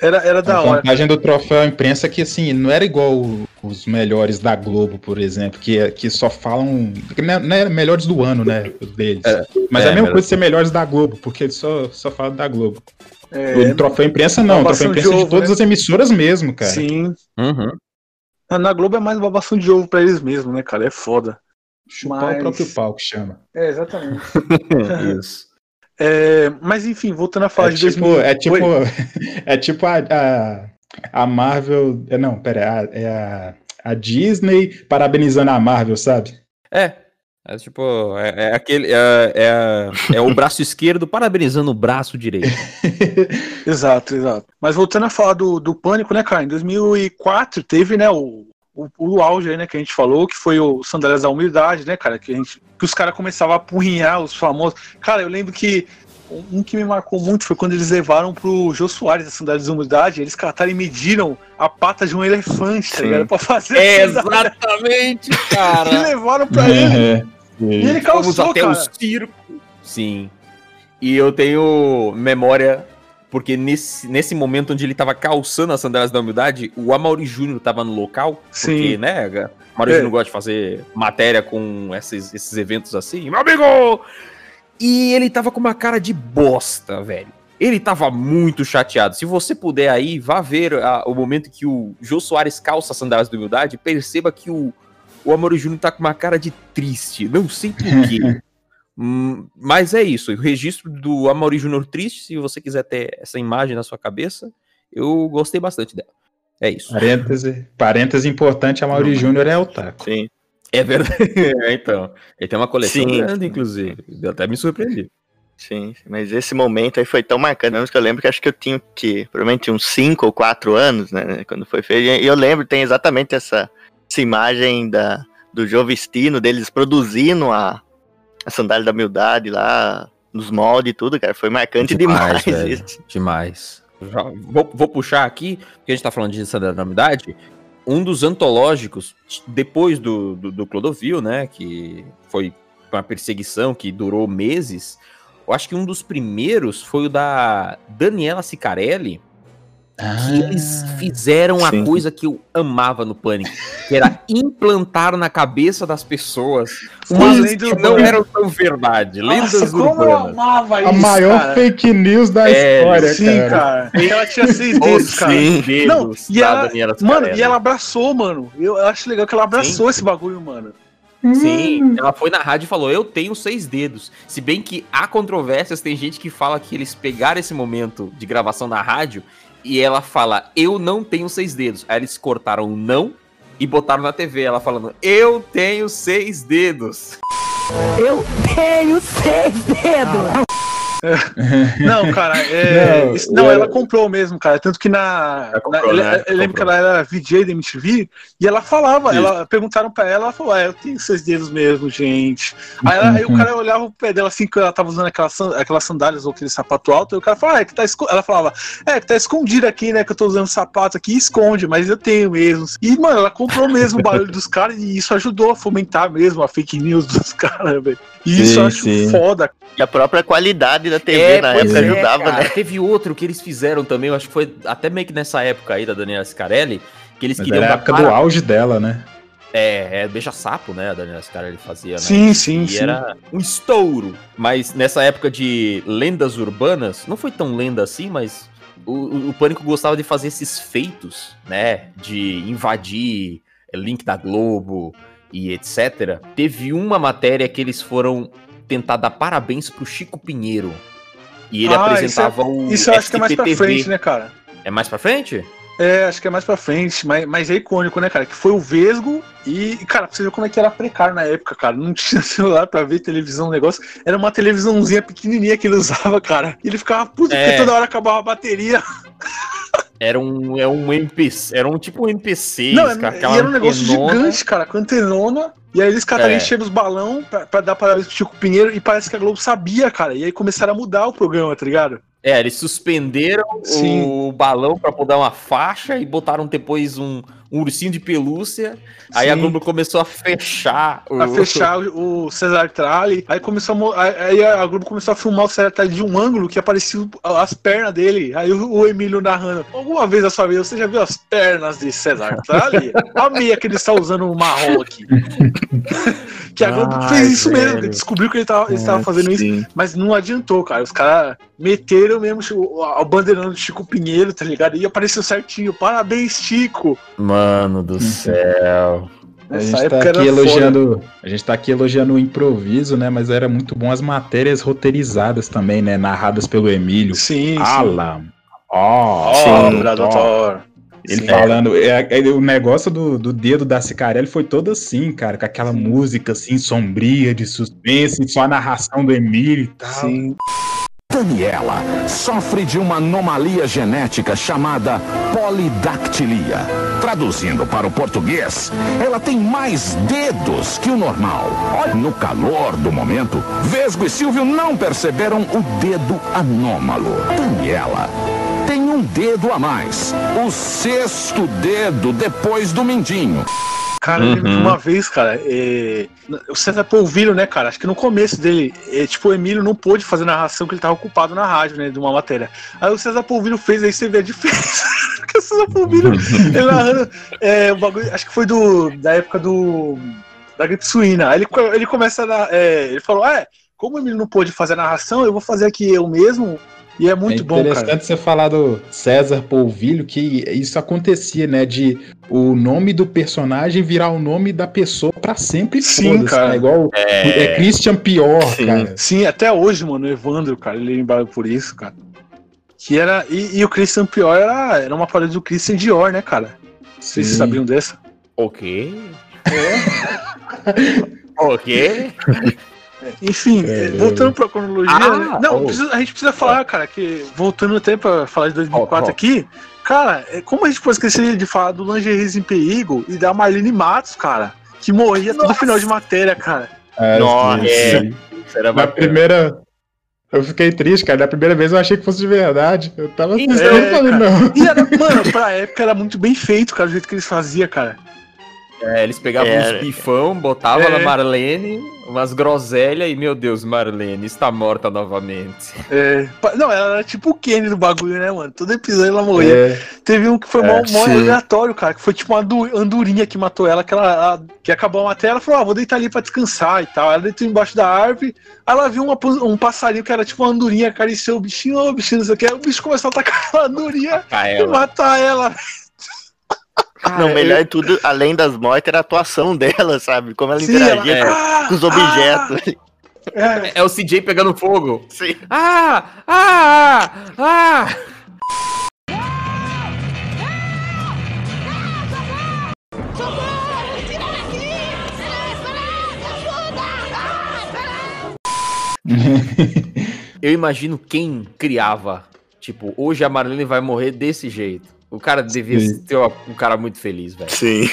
Era, era da a hora. vantagem do troféu imprensa é que, assim, não era igual os melhores da Globo, por exemplo, que, que só falam. que Não é, é melhores do ano, né? Deles. Mas é, é, a mesma melhor- coisa de ser melhores da Globo, porque eles só, só falam da Globo. É, o troféu imprensa não, o troféu de imprensa é de ovo, todas né? as emissoras mesmo, cara. sim. Uhum. Na- Globo é mais babação de ovo pra eles mesmos, né, cara? É foda. Chupar Mas- o próprio pau que chama. É, exatamente. Isso. É, mas enfim, voltando a falar É de tipo, 2000. é tipo, é tipo a, a, a Marvel. é, Não, pera, é a, é a, a Disney parabenizando a Marvel, sabe? É. É tipo, é, é aquele. É, é, é o braço esquerdo parabenizando o braço direito. Exato, exato. Mas voltando a falar do, do Pânico, né, cara? Em 2004 teve, né, o, o, o auge aí, né, que a gente falou, que foi o Sandálias da Humildade, né, cara? Que, a gente, que os caras começavam a apurrinhar os famosos. Cara, eu lembro que um que me marcou muito foi quando eles levaram pro Jô Soares a Sandálias da Humildade, eles cataram e mediram a pata de um elefante, tá Sim. ligado? Pra fazer É, a sandália. exatamente, E cara. levaram pra ele. É. E ele Fomos calçou, até cara. o circo. Sim. E eu tenho memória, porque nesse, nesse momento onde ele tava calçando as sandálias da humildade, o Amaury Júnior tava no local. Sim. Porque, né, o Amaury É. Júnior gosta de fazer matéria com esses, esses eventos assim. Meu amigo! E ele tava com uma cara de bosta, velho. Ele tava muito chateado. Se você puder aí, vá ver ah, o momento que o Jô Soares calça as sandálias da humildade, perceba que o, o Júnior tá com uma cara de triste. Não sei porquê. Hum, mas é isso. O registro do Amaury Júnior triste, se você quiser ter essa imagem na sua cabeça, eu gostei bastante dela. É isso. Parêntese, parêntese importante, a Mauri Júnior é otaku. Sim. É verdade. É, então. Ele tem uma coleção Sim. grande, inclusive. Eu até me surpreendi. Sim, mas esse momento aí foi tão marcante, mesmo que eu lembro que acho que eu tinha que, provavelmente uns 5 ou 4 anos, né, quando foi feito, e eu lembro, tem exatamente essa, essa imagem da, do Jovestino, deles produzindo a, a sandália da humildade lá, nos moldes e tudo, cara, foi marcante demais. Demais. Já vou, vou puxar aqui, porque a gente tá falando de sandanamidade. Um dos antológicos, depois do, do, do Clodovil, né? Que foi uma perseguição que durou meses. Eu acho que um dos primeiros foi o da Daniela Sicarelli, que eles fizeram a sim. coisa que eu amava no Pânico, que era implantar na cabeça das pessoas Uma coisas lenda que não eram tão verdade, lendas Nossa, como eu urbanas. amava A isso, maior cara. fake news da É, história, Sim, cara. cara. E ela tinha seis Os dedos, cara. dedos Não, e ela- Daniela Mano, e ela abraçou, mano. Eu acho legal que ela abraçou esse bagulho, mano. Sim, ela foi na rádio e falou: Eu tenho seis dedos. Se bem que há controvérsias, tem gente que fala que eles pegaram esse momento de gravação na rádio e ela fala: Eu não tenho seis dedos. Aí eles cortaram o não e botaram na TV. Ela falando: Eu tenho seis dedos. Eu tenho seis dedos. Não, cara, é. Não, isso- não, eu- ela comprou mesmo, cara. Tanto que na. Comprou, na- né? eu- lembro que ela era VJ da MTV e ela falava, ela perguntaram pra ela, ela falou, ah, eu tenho seis dedos mesmo, gente. Aí, ela- aí o cara olhava o pé dela assim, que ela tava usando aquelas, aquelas sandálias ou aquele sapato alto, e o cara falava, ah, é que tá esco-" Ela falava, é que tá escondido aqui, né? Que eu tô usando sapato aqui, esconde, mas eu tenho mesmo. E, mano, ela comprou mesmo o barulho dos caras e isso ajudou a fomentar mesmo a fake news dos caras, velho. E isso Sim, eu acho sim. foda. E a própria qualidade da TV É, na época é, ajudava, cara. né? Teve outro que eles fizeram também, eu acho que foi até meio que nessa época aí da Daniela Scarelli, que eles Mas queriam era a dar época para- do auge dela, né? É, é beija-sapo, né? A Daniela Scarelli fazia, né? Sim, sim, E sim. era um estouro. Mas nessa época de lendas urbanas, não foi tão lenda assim, mas o, o- o Pânico gostava de fazer esses feitos, né? De invadir é, link da Globo e etc. Teve uma matéria que eles foram tentar dar parabéns pro Chico Pinheiro. E ele Ah, apresentava o. Isso eu acho que é mais pra frente, né, cara? É mais pra frente? É, acho que é mais pra frente, mas, mas é icônico, né, cara? Que foi o Vesgo e, cara, pra você ver como é que era precário na época, cara. Não tinha celular pra ver televisão, negócio. Era uma televisãozinha pequenininha que ele usava, cara. E ele ficava puto É. porque toda hora acabava a bateria. Era um, é um NPC. Era um tipo um NPC. Não, e era um negócio gigante, cara, com antenona. E aí eles cataram É. enchendo os balão pra, pra dar parabéns pro Chico Pinheiro e parece que a Globo sabia, cara. E aí começaram a mudar o programa, tá ligado? É, eles suspenderam Sim. o balão pra poder dar uma faixa e botaram depois um, um ursinho de pelúcia. Aí a Sim. Globo começou a fechar o. Pra fechar o Cesar Tralli, aí começou a, aí a Globo começou a filmar o Cesar Tralli de um ângulo que aparecia as pernas dele. Aí o, o Emílio narrando. Alguma vez na sua vida você já viu as pernas de Cesar Tralli? a meia que ele está usando marrom aqui. que a Globo Ai, fez isso mesmo, velho. descobriu que ele estava É, fazendo isso. sim. Mas não adiantou, cara. Os caras meteram mesmo o, o bandeirão do Chico Pinheiro, tá ligado? E apareceu certinho. Parabéns, Chico! Mano do céu. A gente, tá época aqui elogiando, a gente tá aqui elogiando o improviso, né? Mas era muito bom as matérias roteirizadas também, né? Narradas pelo Emílio. Sim, sim. Alan. Ó, ó. doutor. Ele Sim. falando, é, é, o negócio do, do dedo da Cicarelli foi todo assim, cara, com aquela música assim, sombria, de suspense, só a narração do Emílio e tal. Sim. Daniela sofre de uma anomalia genética chamada polidactilia. Traduzindo para o português, ela tem mais dedos que o normal. No calor do momento, Vesgo e Silvio não perceberam o dedo anômalo. Daniela um dedo a mais. O sexto dedo depois do mindinho. Cara, lembro que uma vez, cara, é, o César Polvilho, né, cara, acho que no começo dele, é, tipo, o Emílio não pôde fazer narração porque ele tava ocupado na rádio, né, de uma matéria. Aí o César Polvilho fez, aí você vê a diferença. Porque o César Polvilho, ele narrando, é, o bagulho, acho que foi do, da época do, da gripe suína. Aí ele, ele começa a, é, ele falou, é, como o Emílio não pôde fazer a narração, eu vou fazer aqui eu mesmo, e é muito é bom, interessante cara. você falar do César Polvilho, que isso acontecia, né? De o nome do personagem virar o nome da pessoa pra sempre. Sim, cara. né? Igual é, Christian Pior, Sim. cara. Sim, até hoje, mano, o Evandro, cara, ele é lembrado por isso, cara. Que era. E, e o Christian Pior era, era uma parada do Christian Dior, né, cara? Vocês Sim. sabiam dessa? Ok. ok. Enfim, É. voltando pra cronologia. Ah, né? não, oh. precisa- a gente precisa falar, cara, que voltando até pra falar de 2004 Oh, oh. aqui, cara, é, como a gente pode esquecer de falar do Lingeries em Perigo e da Marlene Matos, cara, que morria todo final de matéria, cara. Ah, Nossa. era Na primeira. Eu fiquei triste, cara. Na primeira vez eu achei que fosse de verdade. Eu tava assim, É, falei, não. E era, mano, pra época era muito bem feito, cara, o jeito que eles faziam, cara. É, eles pegavam Era. uns bifão, botavam É. na Marlene, umas groselhas e, meu Deus, Marlene está morta novamente. É, não, ela era tipo o Kenny do bagulho, né, mano? Todo episódio ela morria. É, Teve um que foi É, mó sim. aleatório, cara, que foi tipo uma andorinha que matou ela, que ela, ela- que acabou a matéria, ela falou, ah, vou deitar ali pra descansar e tal. Ela deitou embaixo da árvore, aí ela viu uma um passarinho que era tipo uma andorinha, acariciou o bichinho, ô bichinho, não sei o que, aí o bicho começou a atacar a andorinha e matar ela. Não, melhor de tudo, além das mortes, era a atuação dela, sabe? Como ela Sim, interagia ela- Ah, com os objetos. É, É o CJ pegando fogo. Sim. Ah! Ah! Ah! Eu imagino quem criava. Tipo, hoje a Marlene vai morrer desse jeito. O cara devia Sim. ser um cara muito feliz, velho. Sim.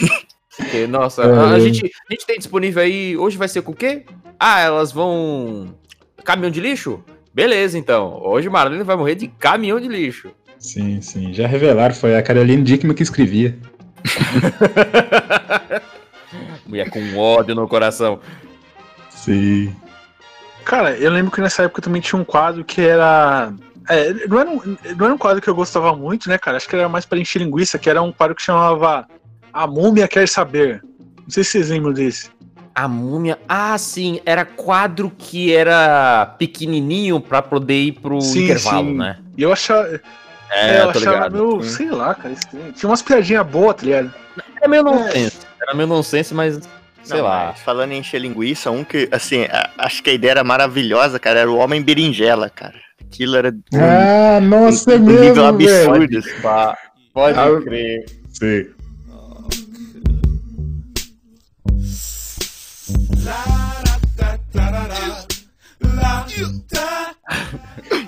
Porque, nossa, É. a, a gente, a gente tem disponível aí. Hoje vai ser com o quê? Ah, elas vão. Caminhão de lixo? Beleza, então. Hoje Marlene vai morrer de caminhão de lixo. sim, sim. Já revelaram, foi a Caroline Dickman que escrevia. Mulher com ódio no coração. Sim. Cara, eu lembro que nessa época também tinha um quadro que era. É, não, era um, não era um quadro que eu gostava muito, né, cara? Acho que era mais pra encher linguiça, que era um quadro que chamava A Múmia Quer Saber. Não sei se vocês lembram desse. A múmia. Ah, sim. Era quadro que era pequenininho pra poder ir pro Sim, intervalo, sim. né? E eu achava. É, eu tô achava ligado. meio. Sei lá, cara. estranho. Tinha umas piadinhas boas, tá ligado? Era meio nonsense. Era meio nonsense, mas. Sei Não, lá. mas falando em encher linguiça, um que, assim, a- acho que a ideia era maravilhosa, cara, era o Homem Berinjela, cara. Aquilo era um, Ah, nossa, é um nível mesmo, velho. absurdo. assim. Pá, Pode Ah, crer. Sim.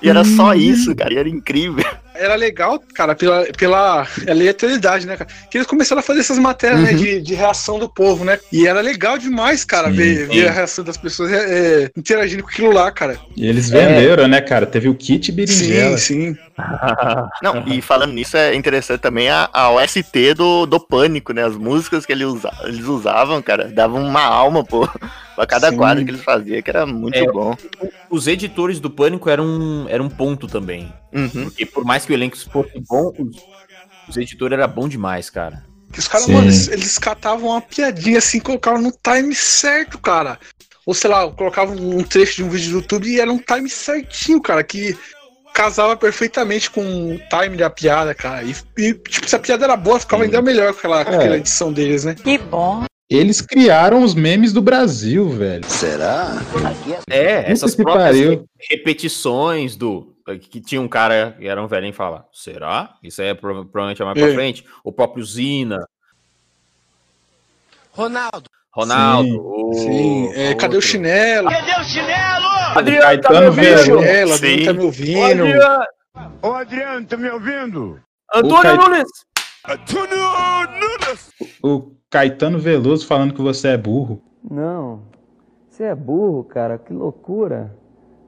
E era só isso, cara, e era incrível. Era legal, cara, pela, pela aleatoriedade, né, cara? Que eles começaram a fazer essas matérias, né, de, de reação do povo, né? E era legal demais, cara, Sim, ver, sim. ver a reação das pessoas é, é, interagindo com aquilo lá, cara. E eles venderam, né, cara? Teve o kit berinjela. Sim, sim. Não, e falando nisso, é interessante também a, a OST do, do Pânico, né? As músicas que ele usa, eles usavam, cara, davam uma alma, pô, pra cada Sim. quadro que eles faziam, que era muito É. bom. Os editores do Pânico eram um, eram um ponto também. Uhum. Porque por mais que o elenco fosse bom, os, os editores eram bom demais, cara. Que os caras, mano, eles, eles catavam uma piadinha assim, colocavam no time certo, cara. Ou sei lá, colocavam um trecho de um vídeo do YouTube e era um time certinho, cara, que casava perfeitamente com o time da piada, cara. E, e, tipo, se a piada era boa, ficava ainda melhor com aquela, É. aquela edição deles, né? Que bom. Eles criaram os memes do Brasil, velho. É, essas que próprias repetições do. Que tinha um cara que era um velhinho falar, será? Isso aí é prova- provavelmente é mais pra É. frente. O próprio Zina, Ronaldo. Ronaldo. Sim. o- Sim, é, cadê o outro. chinelo? Adriano, tá me Caetano ouvindo? Chinelo, alguém tá me ouvindo. Adriano. Ô, Adriano, tá me ouvindo? Antônio Caet- Nunes. O Caetano Veloso falando que você é burro. Não. Você é burro, cara. Que loucura.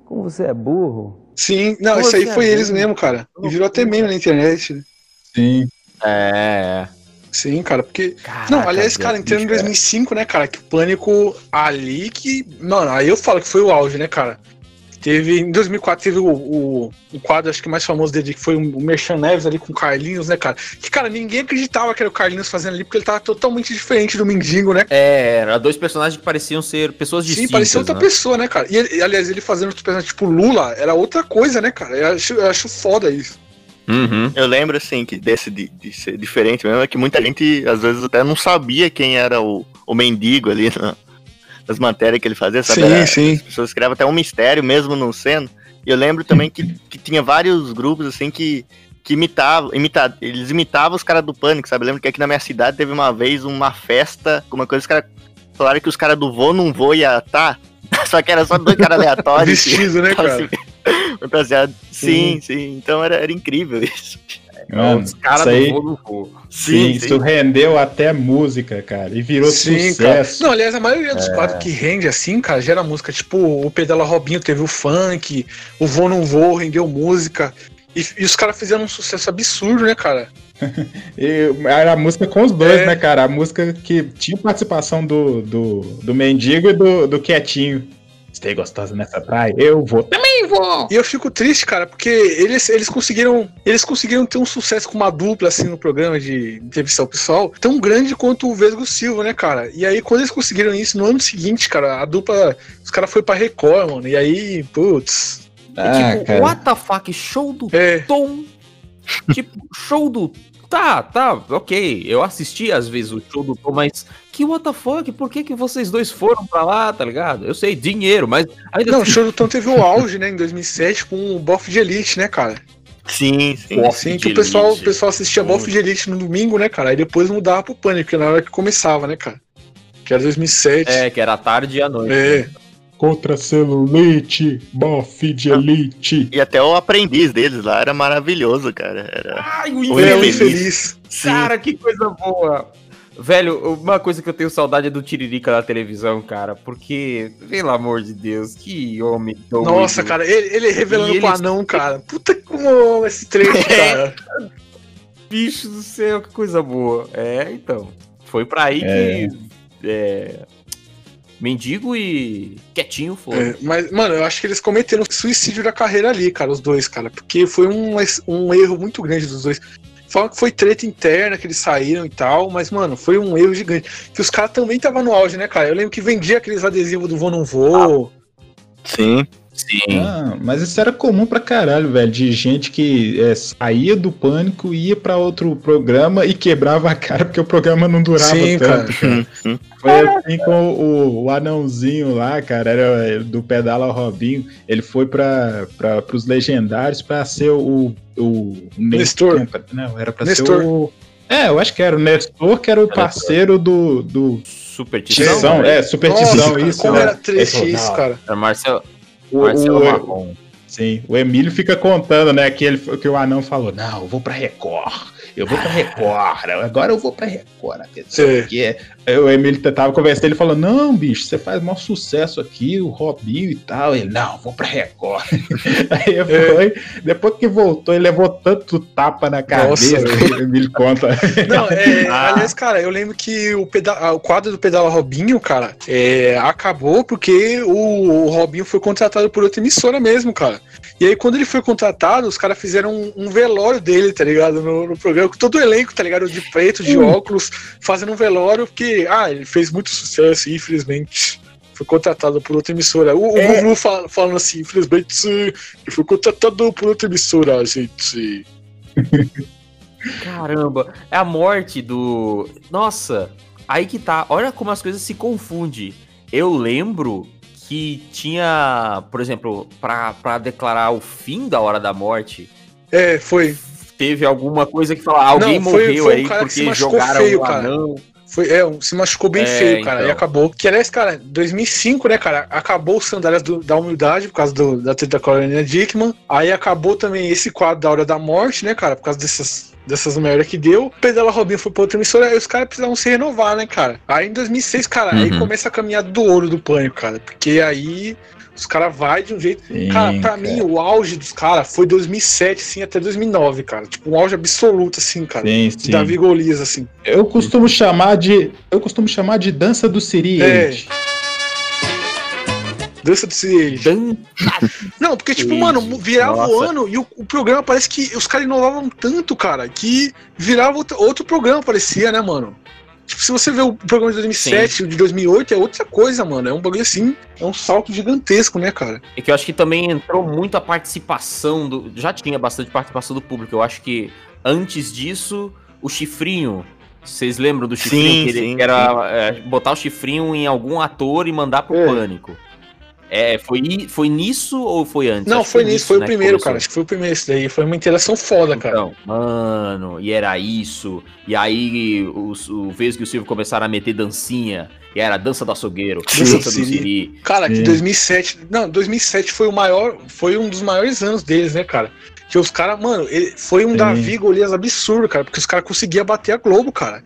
Como você é burro. Sim, não, Como isso aí é foi eles mesmo, cara. E virou até meme na internet. né? Sim. É, é. Sim, cara, porque. Caraca, não, aliás, cara, entrando em bicho, 2005, né, cara, que Pânico ali que. Mano, aí eu falo que foi o auge, né, cara? Teve, em 2004 teve o, o, o quadro, acho que mais famoso dele, que foi o Merchan Neves ali com o Carlinhos, né, cara? Que, cara, ninguém acreditava que era o Carlinhos fazendo ali, porque ele tava totalmente diferente do Mendigo, né? É, eram dois personagens que pareciam ser pessoas Sim, distintas. parecia outra né? pessoa, né, cara? E, ele- aliás, ele fazendo outros personagens, tipo Lula, era outra coisa, né, cara? Eu acho, eu acho foda isso. Uhum. Eu lembro, assim, que desse de, de ser diferente mesmo, é que muita gente, às vezes, até não sabia quem era o, o mendigo ali na- nas matérias que ele fazia, sabe? Sim, Era- sim. As pessoas criavam até um mistério, mesmo não sendo. E eu lembro também que, que tinha vários grupos, assim, que, que imitavam, imita, eles imitavam os caras do Pânico, sabe? Eu lembro que aqui na minha cidade teve uma vez uma festa, uma coisa, os caras falaram que os caras do Vô não Vô ia estar, só que era só dois caras aleatórios. Vestido, né, cara? Fantasiado. Sim, sim. Então era, era incrível isso. Mano, Os caras do voo no voo. sim, isso rendeu até música, cara. E virou Sim, cara. sucesso. Não, aliás, a maioria dos quadros que rende assim, cara, gera música. Tipo, o Pedala Robinho teve o funk, o Vou Não Vou rendeu música. E, e os caras fizeram um sucesso absurdo, né, cara? E era a música com os dois, É. né, cara? A música que tinha participação do, do, do Mendigo e do, do Quietinho. Você gostosa nessa praia? Eu vou. Também vou! E eu fico triste, cara, porque eles, eles conseguiram. Eles conseguiram ter um sucesso com uma dupla, assim, no programa de entrevistar o pessoal, tão grande quanto o Vesgo Silva, né, cara? E aí, quando eles conseguiram isso, no ano seguinte, cara, a dupla. Os caras foram pra Record, mano. E aí, putz. Ah, tipo, cara. what the fuck, show do É. Tom. tipo, show do. Tá, tá, ok. Eu assisti às vezes o show do Tom, mas que what the fuck? Por que, que vocês dois foram pra lá, tá ligado? Eu sei, dinheiro, mas ainda Não, o assim, do Tom teve o auge, né, em 2007, com o Boff de Elite, né, cara? Sim, sim. Boff Sim, de que o pessoal, o Elite. pessoal assistia Boff de Elite no domingo, né, cara? Aí depois mudava pro Pânico, que na hora que começava, né, cara? Que era 2007. É, que era à tarde e à noite. É. Contra celulite, bofe de elite. E até o aprendiz deles lá era maravilhoso, cara. Era. Ai, o O É, o infeliz. infeliz. Sim. Cara, que coisa boa. Velho, uma coisa que eu tenho saudade é do Tiririca da televisão, cara. Porque, pelo amor de Deus, que homem tão Nossa, doido. cara, ele, ele revelando E pro eles- anão, cara. Puta amo esse trecho, cara. Bicho do céu, que coisa boa. É, então. Foi pra aí É. que. é, Mendigo e Quietinho foram. É, mas, mano, eu acho que eles cometeram suicídio da carreira ali, cara, os dois, cara. Porque foi um, um erro muito grande dos dois. Falam que foi treta interna, que eles saíram e tal, mas, mano, foi um erro gigante. Que os caras também estavam no auge, né, cara? Eu lembro que vendia aqueles adesivos do Vou Não Vou. Sim. Sim. Ah, mas isso era comum pra caralho, velho. De gente que é, saía do pânico, ia pra outro programa e quebrava a cara porque o programa não durava Sim, tanto. Hum. Foi assim com o, o anãozinho lá, cara, era do Pedala ao Robinho. Ele foi para os legendários pra ser o. o, o Nestor. Não, era pra Nestor. ser o. É, eu acho que era o Nestor, que era o parceiro do. do Super Tizão, Tizão. é, Super Tizão, cara, isso. como né? era triste Ele isso, falou, cara. Era Marcelo, O, Marcelo o, Marrom. Sim, o Emílio fica contando, né, que, ele, que o anão falou, não, eu vou pra Record, eu vou pra Record, agora eu vou pra Record, não sei o quê. Aí o Emílio tava conversando, ele falou, não, bicho, você faz maior sucesso aqui, o Robinho e tal. Ele, não, vou pra Record. Aí foi, depois que voltou, ele levou tanto tapa na cabeça, Nossa, o Emílio conta. Não, é, Ah. aliás, cara, eu lembro que o, o quadro do Pedala Robinho, cara, é, acabou porque o, o Robinho foi contratado por outra emissora mesmo, cara. E aí, quando ele foi contratado, os caras fizeram um, um velório dele, tá ligado? No, no programa, com todo o elenco, tá ligado? De preto, de óculos, fazendo um velório, porque, ah, ele fez muito sucesso, infelizmente. Foi contratado por outra emissora. O, o É. Gugu fala- falando assim, infelizmente, ele foi contratado por outra emissora, gente. Caramba, é a morte do. Nossa, aí que tá. Olha como as coisas se confundem. Eu lembro que tinha, por exemplo, pra declarar o fim da hora da morte, É, foi. Teve alguma coisa que falava, alguém Não, foi- morreu foi um aí cara que se porque jogaram feio, o cara. anão. Foi, é, um- se machucou bem É, feio, cara, então. e acabou. Que, aliás, cara, 2005, né, cara, acabou os Sandálias do- da Humildade, por causa do- da treta da Carolina Dickman. Aí acabou também esse quadro da Hora da Morte, né, cara, por causa dessas, dessas merda que deu. Pedala Robinho foi pra outra emissora, aí os caras precisavam se renovar, né, cara. Aí em 2006, cara, aí Uhum. começa a caminhada do ouro do pânico, cara, porque aí os caras vai de um jeito. Sim, cara, pra cara. mim, o auge dos caras foi 2007, assim, até 2009, cara. Tipo, um auge absoluto, assim, cara. Sim, De sim. Davi Golias, assim. Eu costumo chamar de. Eu costumo chamar de dança do Siri. É. Dança do Siri. Dan- Não, porque, tipo, Age. mano, virava o Nossa. ano e o, o programa parece que os caras inovavam tanto, cara, que virava outro, outro programa, parecia, né, mano? Tipo, se você vê o programa de 2007 e o de 2008, é outra coisa, mano. É um bagulho assim, é um salto gigantesco, né, cara? É que eu acho que também entrou muito a participação do. Já tinha bastante participação do público. Eu acho que antes disso, o chifrinho. Vocês lembram do chifrinho? Sim, que ele sim, que era é, botar o chifrinho em algum ator e mandar pro É. pânico. É, foi, foi nisso ou foi antes? Não, Acho que foi nisso, foi o né, que primeiro, cara. Acho que foi o primeiro esse daí. Foi uma interação foda, cara. Então, mano, e era isso. E aí os, o Vesgo e o Silvio começaram a meter dancinha. E era a dança do açougueiro, Dança dança do Siri. Cara, que Sim. 2007. Não, 2007 foi o maior. Foi um dos maiores anos deles, né, cara? Que os caras, mano, ele, foi um Sim. Davi Golias absurdo, cara. Porque os caras conseguiam bater a Globo, cara.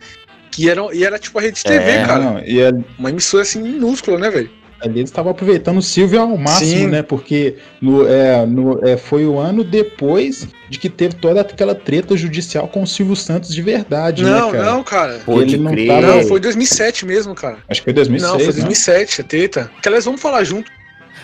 Que era, e era tipo a rede TV, É, cara. Não, e ali Uma emissora assim minúscula, né, velho? Ali eles estavam aproveitando o Silvio ao máximo, Sim. né? Porque no, é, no, é, foi o ano depois de que teve toda aquela treta judicial com o Silvio Santos de verdade, não, né, cara? não, cara. Pode Ele não tava- Não, foi 2007 mesmo, cara. Acho que foi 2006, não, foi né? 2007, a treta. Que aliás, vamos falar junto.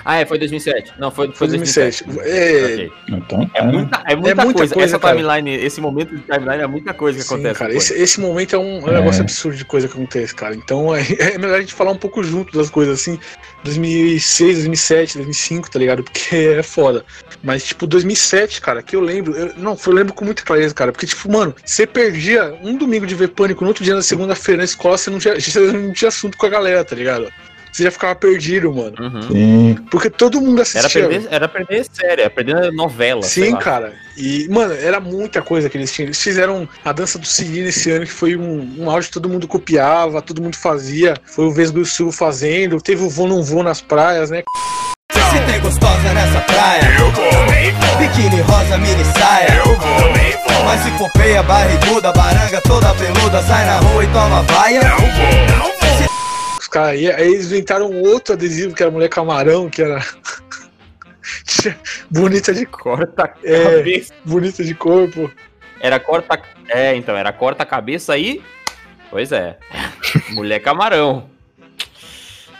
Ah, é, foi 2007. Não, foi, Foi foi 2007. 2007. É, Ok. Então, É né? muita, é muita, É muita coisa. coisa, Essa cara. timeline, esse momento de timeline é muita coisa que sim, acontece. cara. Esse, esse momento é um, é um É. negócio absurdo de coisa que acontece, cara. Então é, é melhor a gente falar um pouco junto das coisas, assim. 2006, 2007, 2005, tá ligado? Porque é foda. Mas, tipo, 2007, cara, que eu lembro. Eu, não, eu lembro com muita clareza, cara. Porque, tipo, mano, você perdia um domingo de ver pânico no outro dia, na segunda-feira, na escola, você não, tinha, você não tinha assunto com a galera, tá ligado? Você já ficava perdido, mano. Uhum. Sim. Porque todo mundo Era assistia. perder, era perder série, era perder novela. sei Sim, lá. cara. E, mano, era muita coisa que eles tinham. Eles fizeram a dança do Siri nesse ano, que foi um, um áudio que todo mundo copiava, todo mundo fazia. Foi o Vesgo e o Silvio fazendo. Teve o Vou Não Vou nas praias, né? Se tem gostosa nessa praia, eu vou, Biquíni rosa, mini saia, eu vou, Mas se for feia, barriguda, baranga toda peluda, sai na rua e toma vaia, não vou, não vou. Os caras aí, aí eles inventaram outro adesivo que era mulher camarão, que era. bonita de Corta É. cabeça. bonita de corpo. Era corta. É, então, era corta cabeça aí. Pois é. Mulher camarão.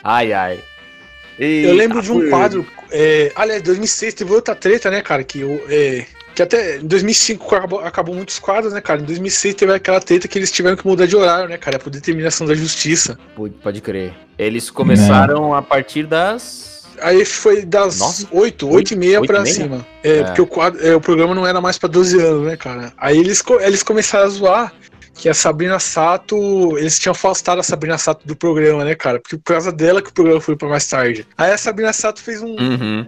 Ai, ai. Eu lembro de um quadro. É, aliás, 2006 teve outra treta, né, cara? Que, o- é, que até em 2005 acabou, acabou muitos quadros, né, cara? Em 2006 teve aquela treta que eles tiveram que mudar de horário, né, cara? Por determinação da justiça. Pode, pode crer. Eles começaram a partir das. Aí foi das Nove? 8, 8 e meia Oito pra cima. É, É. porque o, quadro, é, o programa não era mais pra 12 anos, né, cara? Aí eles, eles começaram a zoar que a Sabrina Sato. Eles tinham afastado a Sabrina Sato do programa, né, cara? Porque por causa dela que o programa foi pra mais tarde. Aí a Sabrina Sato fez um. Uhum.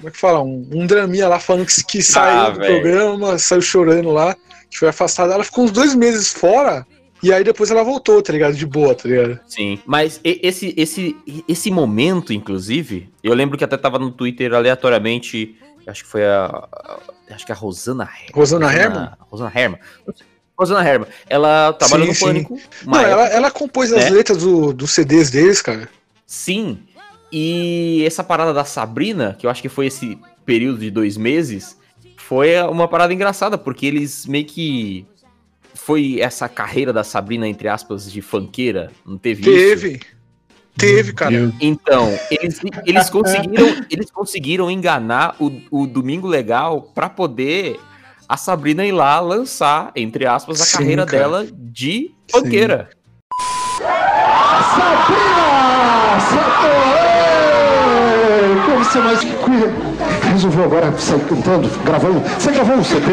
Como é que fala? Um, um draminha lá falando que, que saiu do velho. programa, saiu chorando lá, que foi afastada. Ela ficou uns dois meses fora. E aí depois ela voltou, tá ligado? De boa, tá ligado? Sim. Mas esse, esse, esse momento, inclusive, eu lembro que até tava no Twitter aleatoriamente acho que foi a, a- acho que a Rosana Her- Rosana Herman? Rosana Herman. Rosana Herman. Ela trabalhou Sim, no sim. Pânico. Não, ela, ela compôs as né? letras do, dos CDs deles, cara. Sim. E essa parada da Sabrina, que eu acho que foi esse período de dois meses, foi uma parada engraçada, porque eles meio que. Foi essa carreira da Sabrina, entre aspas, de fanqueira? Não teve, isso? Teve. Teve, cara. Então, eles, eles, conseguiram, eles conseguiram enganar o, o Domingo Legal pra poder a Sabrina ir lá lançar, entre aspas, a Sim, carreira cara. dela de fanqueira. Como você mais resolveu agora sair cantando, gravando? Você gravou um CP?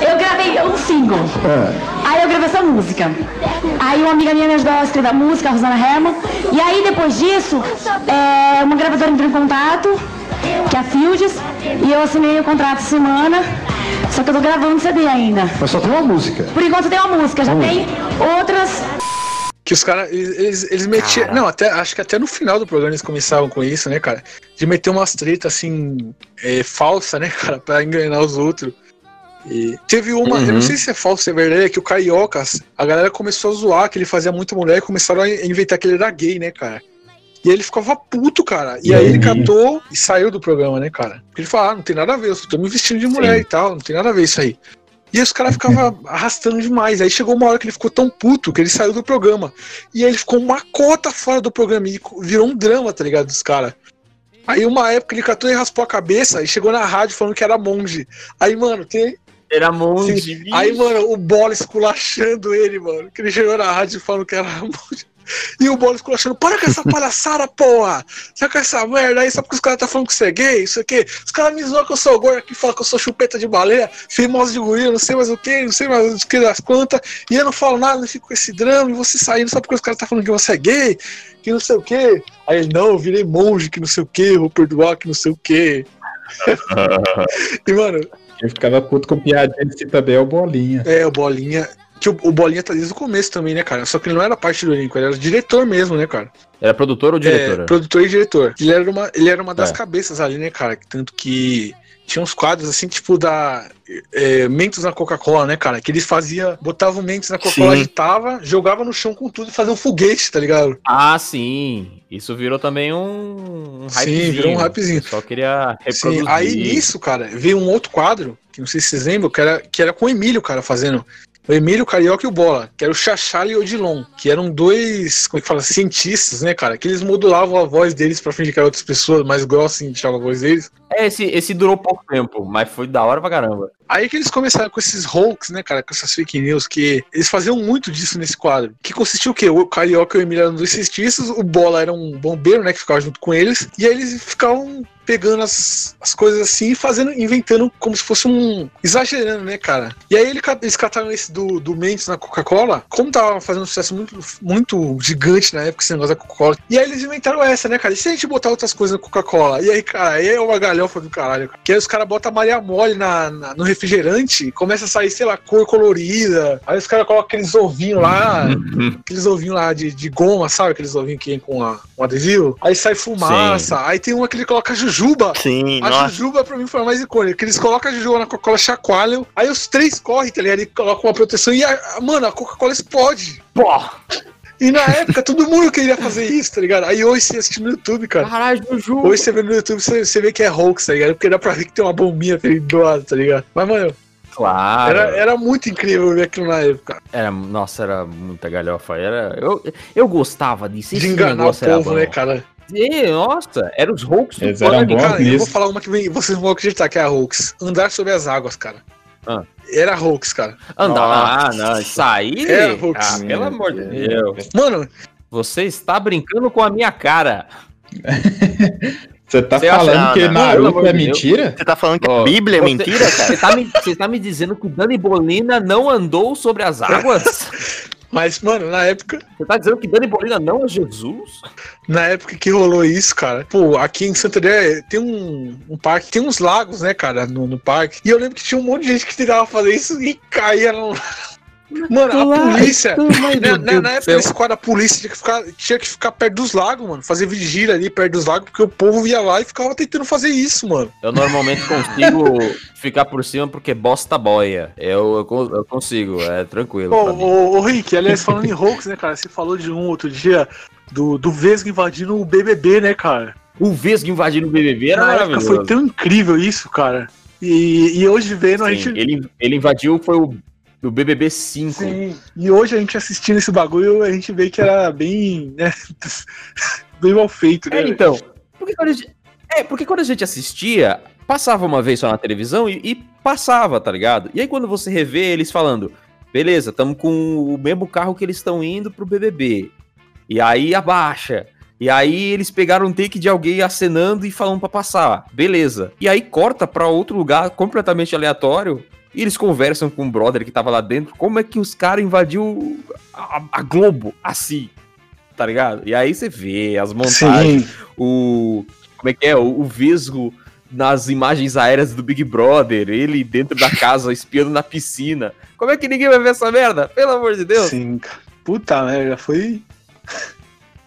Eu gravei um single. É. Aí eu gravei essa música. Aí uma amiga minha me ajudou a escrever a música, a Rosana Herman. E aí depois disso, é, uma gravadora entrou em contato, que é a Fields, e eu assinei o contrato semana. Só que eu tô gravando CD ainda. Mas só tem uma música. Por enquanto tem uma música, já Hum. tem outras. Que os caras, eles, eles, metiam. Não, até, acho que até no final do programa eles começavam com isso, né, cara? De meter umas tretas assim, é, falsa, né, cara, pra enganar os outros. E teve uma, eu Uhum. não sei se é falso, se é verdade, é que o Cariocas, a galera começou a zoar que ele fazia muita mulher e começaram a inventar que ele era gay, né, cara? E aí ele ficava puto, cara. E aí ele catou e saiu do programa, né, cara? Porque ele falou, ah, não tem nada a ver, eu tô me vestindo de mulher Sim. e tal, não tem nada a ver isso aí. E aí os caras ficavam arrastando demais. Aí chegou uma hora que ele ficou tão puto que ele saiu do programa. E aí ele ficou uma cota fora do programa e virou um drama, tá ligado, dos caras. Aí uma época ele catou e raspou a cabeça e chegou na rádio falando que era monge. Aí, mano, tem. Era monge. Aí, mano, o Bola esculachando ele, mano. Que ele chegou na rádio falando que era monge. E o Bola esculachando, para com essa palhaçada, porra! Sai com essa merda aí, só porque os caras tá falando que você é gay, isso aqui. Os caras me zoam que eu sou gordo aqui, falam que eu sou chupeta de baleia, famosa de gorila, não sei mais o que, não sei mais o que das quantas. E eu não falo nada, não fico com esse drama, e você saindo só porque os caras tá falando que você é gay, que não sei o que. Aí ele, não, eu virei monge, que não sei o que, vou perdoar, que não sei o que. e, mano, Ele ficava puto com piadinha de também é o Bolinha. é, o Bolinha. Que o, o Bolinha tá desde o começo também, né, cara? Só que ele não era parte do elenco, ele era diretor mesmo, né, cara? Era produtor ou diretor? É, produtor e diretor. Ele era uma, ele era uma das É. cabeças ali, né, cara? Tanto que tinha uns quadros assim, tipo da é, Mentos na Coca-Cola, né, cara? Que eles fazia, botavam Mentos na Coca-Cola, Sim. agitava, jogava no chão com tudo e fazia um foguete, tá ligado? Ah, sim. Isso virou também um, um Sim, virou um hypezinho. Só queria Sim, reproduzir. aí nisso, cara, veio um outro quadro, que não sei se vocês lembram, que era, que era com o Emílio, cara, fazendo. O Emílio, o Carioca e o Bola, que era o Chachal e o Odilon, que eram dois, como é que fala, cientistas, né, cara? Que eles modulavam a voz deles pra fingir que eram outras pessoas, mais grossa e deixavam a voz deles. É, esse, esse durou pouco tempo, mas foi da hora pra caramba. Aí que eles começaram com esses hoax, né, cara, com essas fake news, que eles faziam muito disso nesse quadro. Que consistia o quê? O Carioca e o Emílio eram dois cientistas, o Bola era um bombeiro, né, que ficava junto com eles, e aí eles ficavam pegando as, as coisas assim e fazendo, inventando como se fosse um. exagerando, né, cara? E aí ele eles cataram esse do, do Mendes na Coca-Cola, como tava fazendo um sucesso muito, muito gigante na época esse negócio da Coca-Cola. E aí eles inventaram essa, né, cara? E se a gente botar outras coisas na Coca-Cola? E aí, cara, aí é uma galhofa do caralho. cara. Que aí os caras botam Maria Mole na, na- no refrigerante, começa a sair, sei lá, cor colorida. Aí os caras colocam aqueles ovinhos lá, aqueles ovinhos lá de, de goma, sabe? Aqueles ovinhos que vem com a, um adesivo. Aí sai fumaça. Aí tem uma que ele coloca jujuba. Sim, A nossa. jujuba pra mim foi a mais icônica. Que eles colocam a jujuba na Coca-Cola, chacoalham. Aí os três correm, tá ligado? E colocam uma proteção e, a, a- mano, a Coca-Cola explode. Pô! E na época todo mundo queria fazer isso, tá ligado? Aí hoje você assiste no YouTube, cara. Caralho, Juju. Hoje você vê no YouTube, você, você vê que é hoax, tá ligado? Porque dá pra ver que tem uma bombinha perigosa, tá ligado? Mas, mano, Claro. era, era muito incrível ver aquilo na época. Era, nossa, era muita galhofa. Era, eu, eu gostava disso. De enganar o povo, né, cara? E, nossa, era os do Eles eram Pânico. bons Cara, eu vou nisso. falar uma que vem, vocês vão acreditar que é a hoax. Andar sobre as águas, cara. Ah. Era hoax, cara. Andar, ah, não, isso aí. Era hoax. ah, pelo amor de Deus. Mano, Você está brincando com a minha cara. Você tá Você acha- falando Não, que não, Naruto é mentira? Você tá falando que Ó, a Bíblia é você- mentira, cara? Você tá, me, você tá me dizendo que o Dani Bolina não andou sobre as águas? mas, mano, na época, Você tá dizendo que Dani Bolina não é Jesus? na época que rolou isso, cara, pô, aqui em Santander tem um, um parque, tem uns lagos, né, cara, no, no parque. E eu lembro que tinha um monte de gente que tentava fazer isso e caía no, Mano, a Lá, polícia. mas, Na, na- época da escola, a polícia tinha que, ficar, tinha que ficar perto dos lagos, mano. Fazer vigília ali perto dos lagos, porque o povo ia lá e ficava tentando fazer isso, mano. Eu normalmente consigo ficar por cima porque bosta boia. Eu, eu, eu consigo, é tranquilo. Ô, ô, ô, Rick, aliás, falando em hoax, né, cara? Você falou de um outro dia do, do Vesgo invadindo o BBB, né, cara? O Vesgo invadindo o BBB era Na época maravilhoso. foi tão incrível isso, cara. E, e hoje vendo a Sim, gente. ele, ele invadiu, foi o, o BBB 5. Sim. E hoje a gente assistindo esse bagulho, a gente vê que era bem, né? bem mal feito, né? É, então. Porque quando a gente, é, porque quando a gente assistia, passava uma vez só na televisão e, e passava, tá ligado? E aí quando você revê eles falando, beleza, tamo com o mesmo carro que eles estão indo pro BBB. E aí abaixa. E aí eles pegaram um take de alguém acenando e falando pra passar. Beleza. E aí corta pra outro lugar completamente aleatório. E eles conversam com o brother que tava lá dentro. Como é que os caras invadiu a, a Globo assim? Tá ligado? E aí você vê as montagens, Sim. o. Como é que é? O, o Vesgo nas imagens aéreas do Big Brother, ele dentro da casa espiando na piscina. Como é que ninguém vai ver essa merda? Pelo amor de Deus. Sim. Puta merda, foi.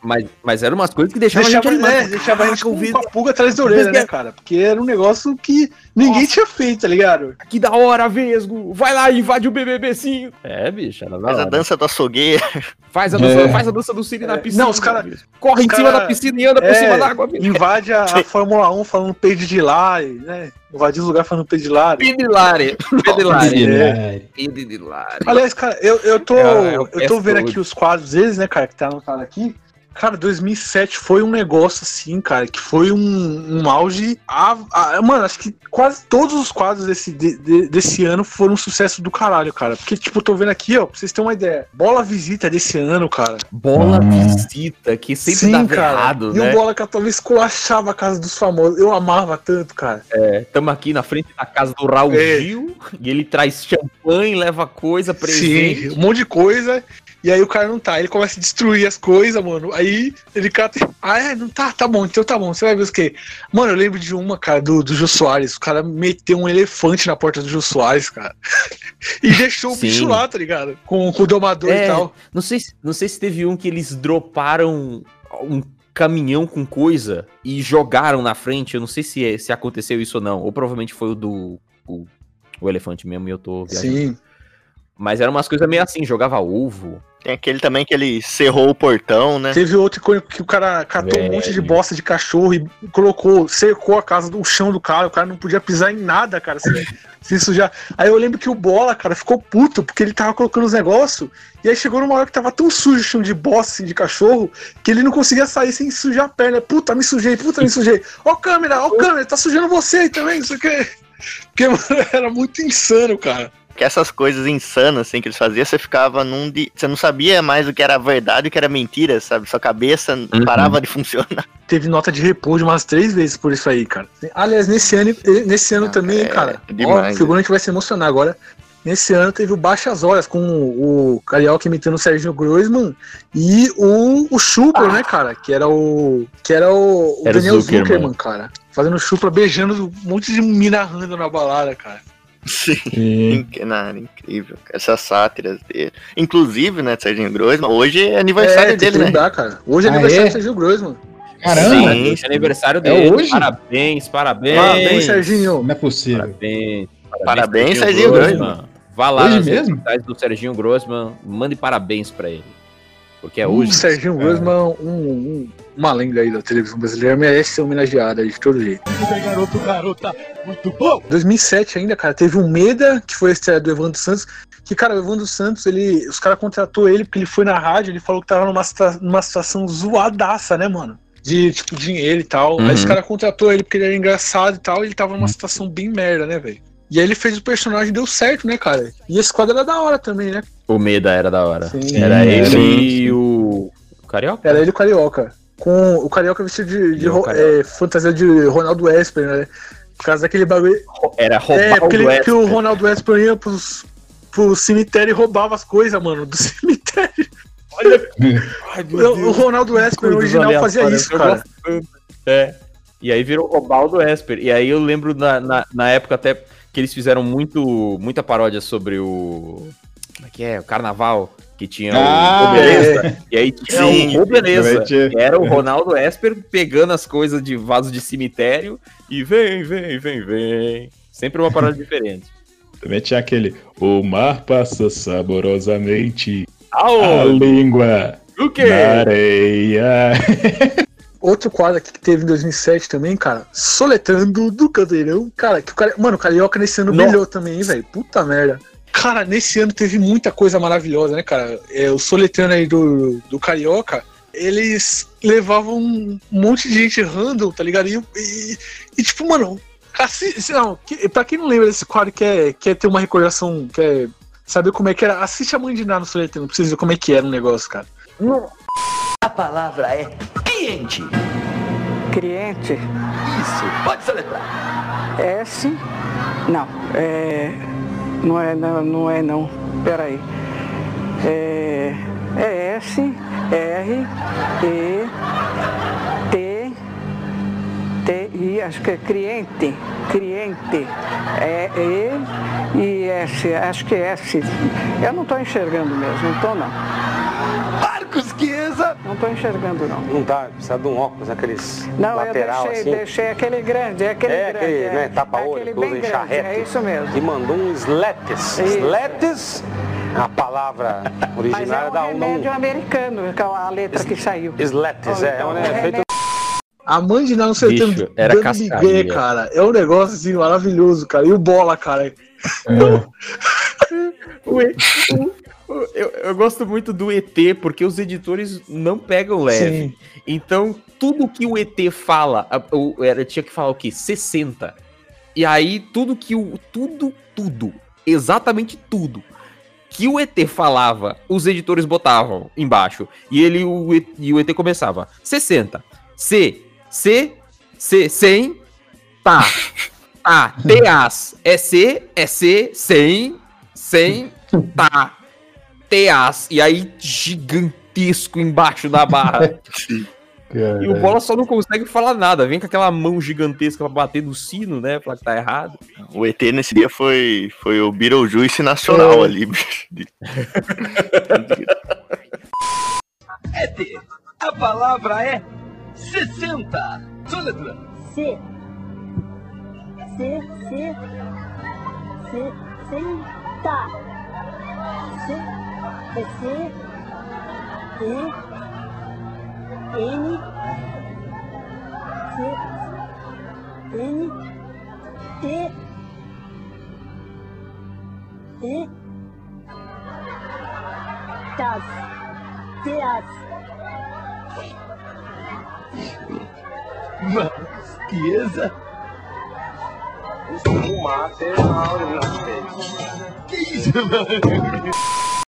Mas, mas eram umas coisas que deixavam Deixava, a gente né, animado. deixava a gente com uma pulga atrás da orelha, né, cara? Porque era um negócio que ninguém tinha feito, tá ligado? Que da hora, Vesgo! Vai lá e invade o BBB sim. É, bicho, era da Faz a dança do açougueiro. Faz a dança, É. faz a dança do Cine na piscina. Não, os caras. Corre em cima da piscina e anda por cima da água. bicho. Invade a, a Fórmula 1 falando peide de lá, né? Invadiu os lugares falando lá. Pedilare. Pedilare. É. Pedilare. Aliás, cara, eu, eu tô, É, eu eu tô vendo aqui os quadros deles, né, cara, que tá anotado aqui. Cara, 2007 foi um negócio assim, cara, que foi um, um auge. a- a- mano, acho que quase todos os quadros desse, de- de- desse ano foram um sucesso do caralho, cara. Porque, tipo, eu tô vendo aqui, ó, pra vocês terem uma ideia. Bola Visita desse ano, cara. Bola visita, que sempre Sim, dava cara. errado, e né? o Bola que talvez esculachava a casa dos famosos. Eu amava tanto, cara. É, tamo aqui na frente da casa do Raul É. Gil, e ele traz champanhe, leva coisa, presente. Sim, um monte de coisa. E aí o cara não tá, ele começa a destruir as coisas, mano. Aí ele cata. Ah, é? Não tá? Tá bom, então tá bom. Você vai ver os quê? Mano, eu lembro de uma, cara, do, do Jô Soares. O cara meteu um elefante na porta do Jô Soares, cara. e deixou o Sim. bicho lá, tá ligado? Com, com o domador É, e tal. Não sei, se- não sei se teve um que eles droparam um caminhão com coisa e jogaram na frente. Eu não sei se, é- se aconteceu isso ou não. Ou provavelmente foi o do. O, o elefante mesmo e eu tô viajando. Sim. Mas eram umas coisas meio assim, jogava ovo. Tem aquele também que ele cerrou o portão, né? Teve outro que o cara catou um Velho. monte de bosta de cachorro e colocou, cercou a casa do chão do cara, o cara não podia pisar em nada, cara, se, se isso já... Aí eu lembro que o Bola, cara, ficou puto, porque ele tava colocando os negócios, e aí chegou numa hora que tava tão sujo o chão de bosta, assim, de cachorro, que ele não conseguia sair sem sujar a perna. Puta, me sujei, puta, me sujei. Ó câmera, ó câmera, tá sujando você aí também, não sei o que. Porque, mano, era muito insano, cara. Que essas coisas insanas assim que eles faziam, você ficava num de. Você não sabia mais o que era verdade e o que era mentira, sabe? Sua cabeça Uhum. parava de funcionar. Teve nota de repouso umas três vezes por isso aí, cara. Aliás, nesse ano, nesse ano também, cara, ó, demais, o figurante vai se emocionar agora. Nesse ano teve o Baixas Horas com o Carioca imitando o Serginho Groisman e o, o Chupra, né, cara? Que era o. Que era o, o Era Daniel Zuckerman. Zuckerman, cara. Fazendo Chupra, beijando um monte de mina random na balada, cara. Sim. Inc- não, incrível. Essas sátiras dele. Inclusive, né, Serginho Groisman, hoje é aniversário É, dele, né? lembrar, cara. Hoje é Ah, aniversário é? do Serginho Groisman. Caramba! Sim. Hoje é aniversário É dele. hoje? Parabéns, parabéns. Parabéns, Serginho. Não é possível. Parabéns. Parabéns, Serginho Grossman. Vá lá Hoje nas mesmo? do Serginho Grossman, mande parabéns pra ele. Porque é O hoje. Serginho Groisman, um, um- uma lenda aí da televisão brasileira, merece ser homenageado aí de todo jeito. Garoto, garota, muito bom. 2007 ainda, cara, teve um Meda, que foi a estreia do Evandro Santos, que, cara, o Evandro Santos, ele, os caras contratou ele porque ele foi na rádio, ele falou que tava numa, numa situação zoadaça, né, mano? De, tipo, dinheiro e tal. Uhum. Aí os caras contratou ele porque ele era engraçado e tal, e ele tava numa situação bem merda, né, velho? E aí ele fez o personagem e deu certo, né, cara? E esse quadro era da hora também, né? O Meda era da hora. Sim. era ele sim, e o. o Carioca? Era ele e o Carioca. Com o Carioca vestido de, de ro- Carioca. é, fantasia de Ronaldo Esper, né? Por causa daquele bagulho. Era roubar É, porque o ele, que o. Ronaldo Esper ia pros, pro cemitério e roubava as coisas, mano, do cemitério. Olha. o Ronaldo Esper original fazia isso, cara. tanto. É. E aí virou o Baldo Esper. E aí eu lembro na, na, na época até que eles fizeram muito, muita paródia sobre o. como é que é? O carnaval. Que tinha Ah, o Beleza. E aí tinha Sim, o Beleza. era o Ronaldo Esper pegando as coisas de vaso de cemitério e vem, vem, vem, vem. Sempre uma parada diferente. Também tinha aquele. O mar passa saborosamente. A língua O quê? na areia. Outro quadro aqui que teve em 2007 também, cara, Soletrando do Caldeirão. Cara, que o cara. Mano, o Carioca nesse ano brilhou também, hein, velho? Puta merda. Cara, nesse ano teve muita coisa maravilhosa, né, cara? É, o Soletrando aí do, do Carioca, eles levavam um monte de gente random, tá ligado? E, e- e, tipo, mano, assi- não, que, pra quem não lembra desse quadro, quer, quer ter uma recordação, quer saber como é que era, assiste a Mãe de Ná no Soletrando, pra vocês verem como é que era o negócio, cara. A palavra é cliente. Cliente, Isso, pode soletrar. S. Não, é. Não é não, não é não. Peraí. É, é S, R, E, T, T, I, acho que é cliente. Cliente. É E e S, acho que é S. Eu não estou enxergando mesmo, não estou não. Marcos Chiesa. Não estou enxergando não. Não dá, precisa de um óculos, aqueles Não, lateral eu deixei, assim. deixei aquele grande, é aquele é grande. aquele, né, tapa-olho, aquele tudo bem em grande, é isso mesmo. E mandou um sletes. Sletes, a palavra Mas é originária um da um, remédio americano, é a letra que saiu. Sletes, é, é um Então, é feito A mãe de no Soletrando Bicho, era dando cascaria. migué, cara. É um negócio assim maravilhoso, cara. E o bola, cara. O- o- eu, eu gosto muito do ET porque os editores não pegam leve. Sim. Então, tudo que o ET fala, o- era, tinha que falar o quê? 60. E aí, tudo que o. Tudo, tudo, exatamente tudo que o ET falava, os editores botavam embaixo. E ele o, E- e o ET começava: 60. C, C, C, 100, tá. Tá, TAs. É C, é C, 100, 100, tá. TAs. E aí, gigantesco embaixo da barra. E o Bola só não consegue falar nada. Vem com aquela mão gigantesca pra bater no sino, né? Falar que tá errado. O ET nesse dia foi, foi o Beetlejuice nacional É. ali, bicho. ET. A palavra é 60. Soletra. C. C, C. C, senta. C, é C. E. N. C. N. T. E. Tas. Teas. Marcos Chiesa. Que isso, mano?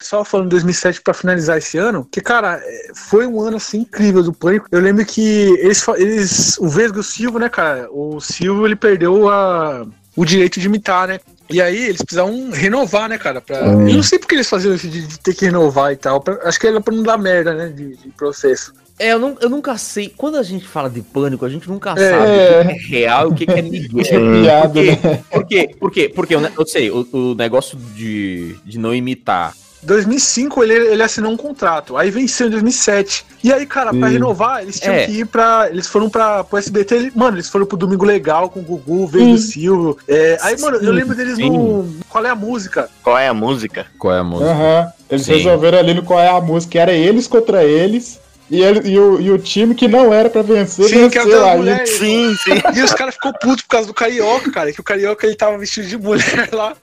Só falando de 2007 pra finalizar esse ano, que, cara, é, foi um ano, assim, incrível do Pânico. Eu lembro que eles, eles o Vesgo e o Silvio, né, cara, o Silvio, ele perdeu a, o direito de imitar, né? E aí eles precisavam renovar, né, cara? Pra... Eu não sei porque eles faziam isso de, de ter que renovar e tal. pra- acho que era pra não dar merda, né, de, de processo. É, eu, não, eu nunca sei. Quando a gente fala de pânico, a gente nunca É. sabe o que é real e o que é migué. É piada, Por quê? né? Por quê? Por quê? Porque eu, eu sei, o, o negócio de, de não imitar. 2005 ele, ele assinou um contrato, aí venceu em 2007. E aí, cara, pra Sim. renovar, eles tinham É. que ir pra. Eles foram pra, pro SBT. ele- mano, eles foram pro Domingo Legal com o Gugu, Veio o Silvio. É, aí, mano, eu lembro deles sim. no. Qual é a música? Qual é a música? Qual é a música? Aham. Eles Sim. resolveram ali no qual é a música. Era eles contra eles. E, ele, e, o, e o time que não era pra vencer, Sim, que é o venceu. Aí, mulheres. Sim, sim. E os caras ficou putos por causa do Carioca, cara. Que o Carioca ele tava vestido de mulher lá.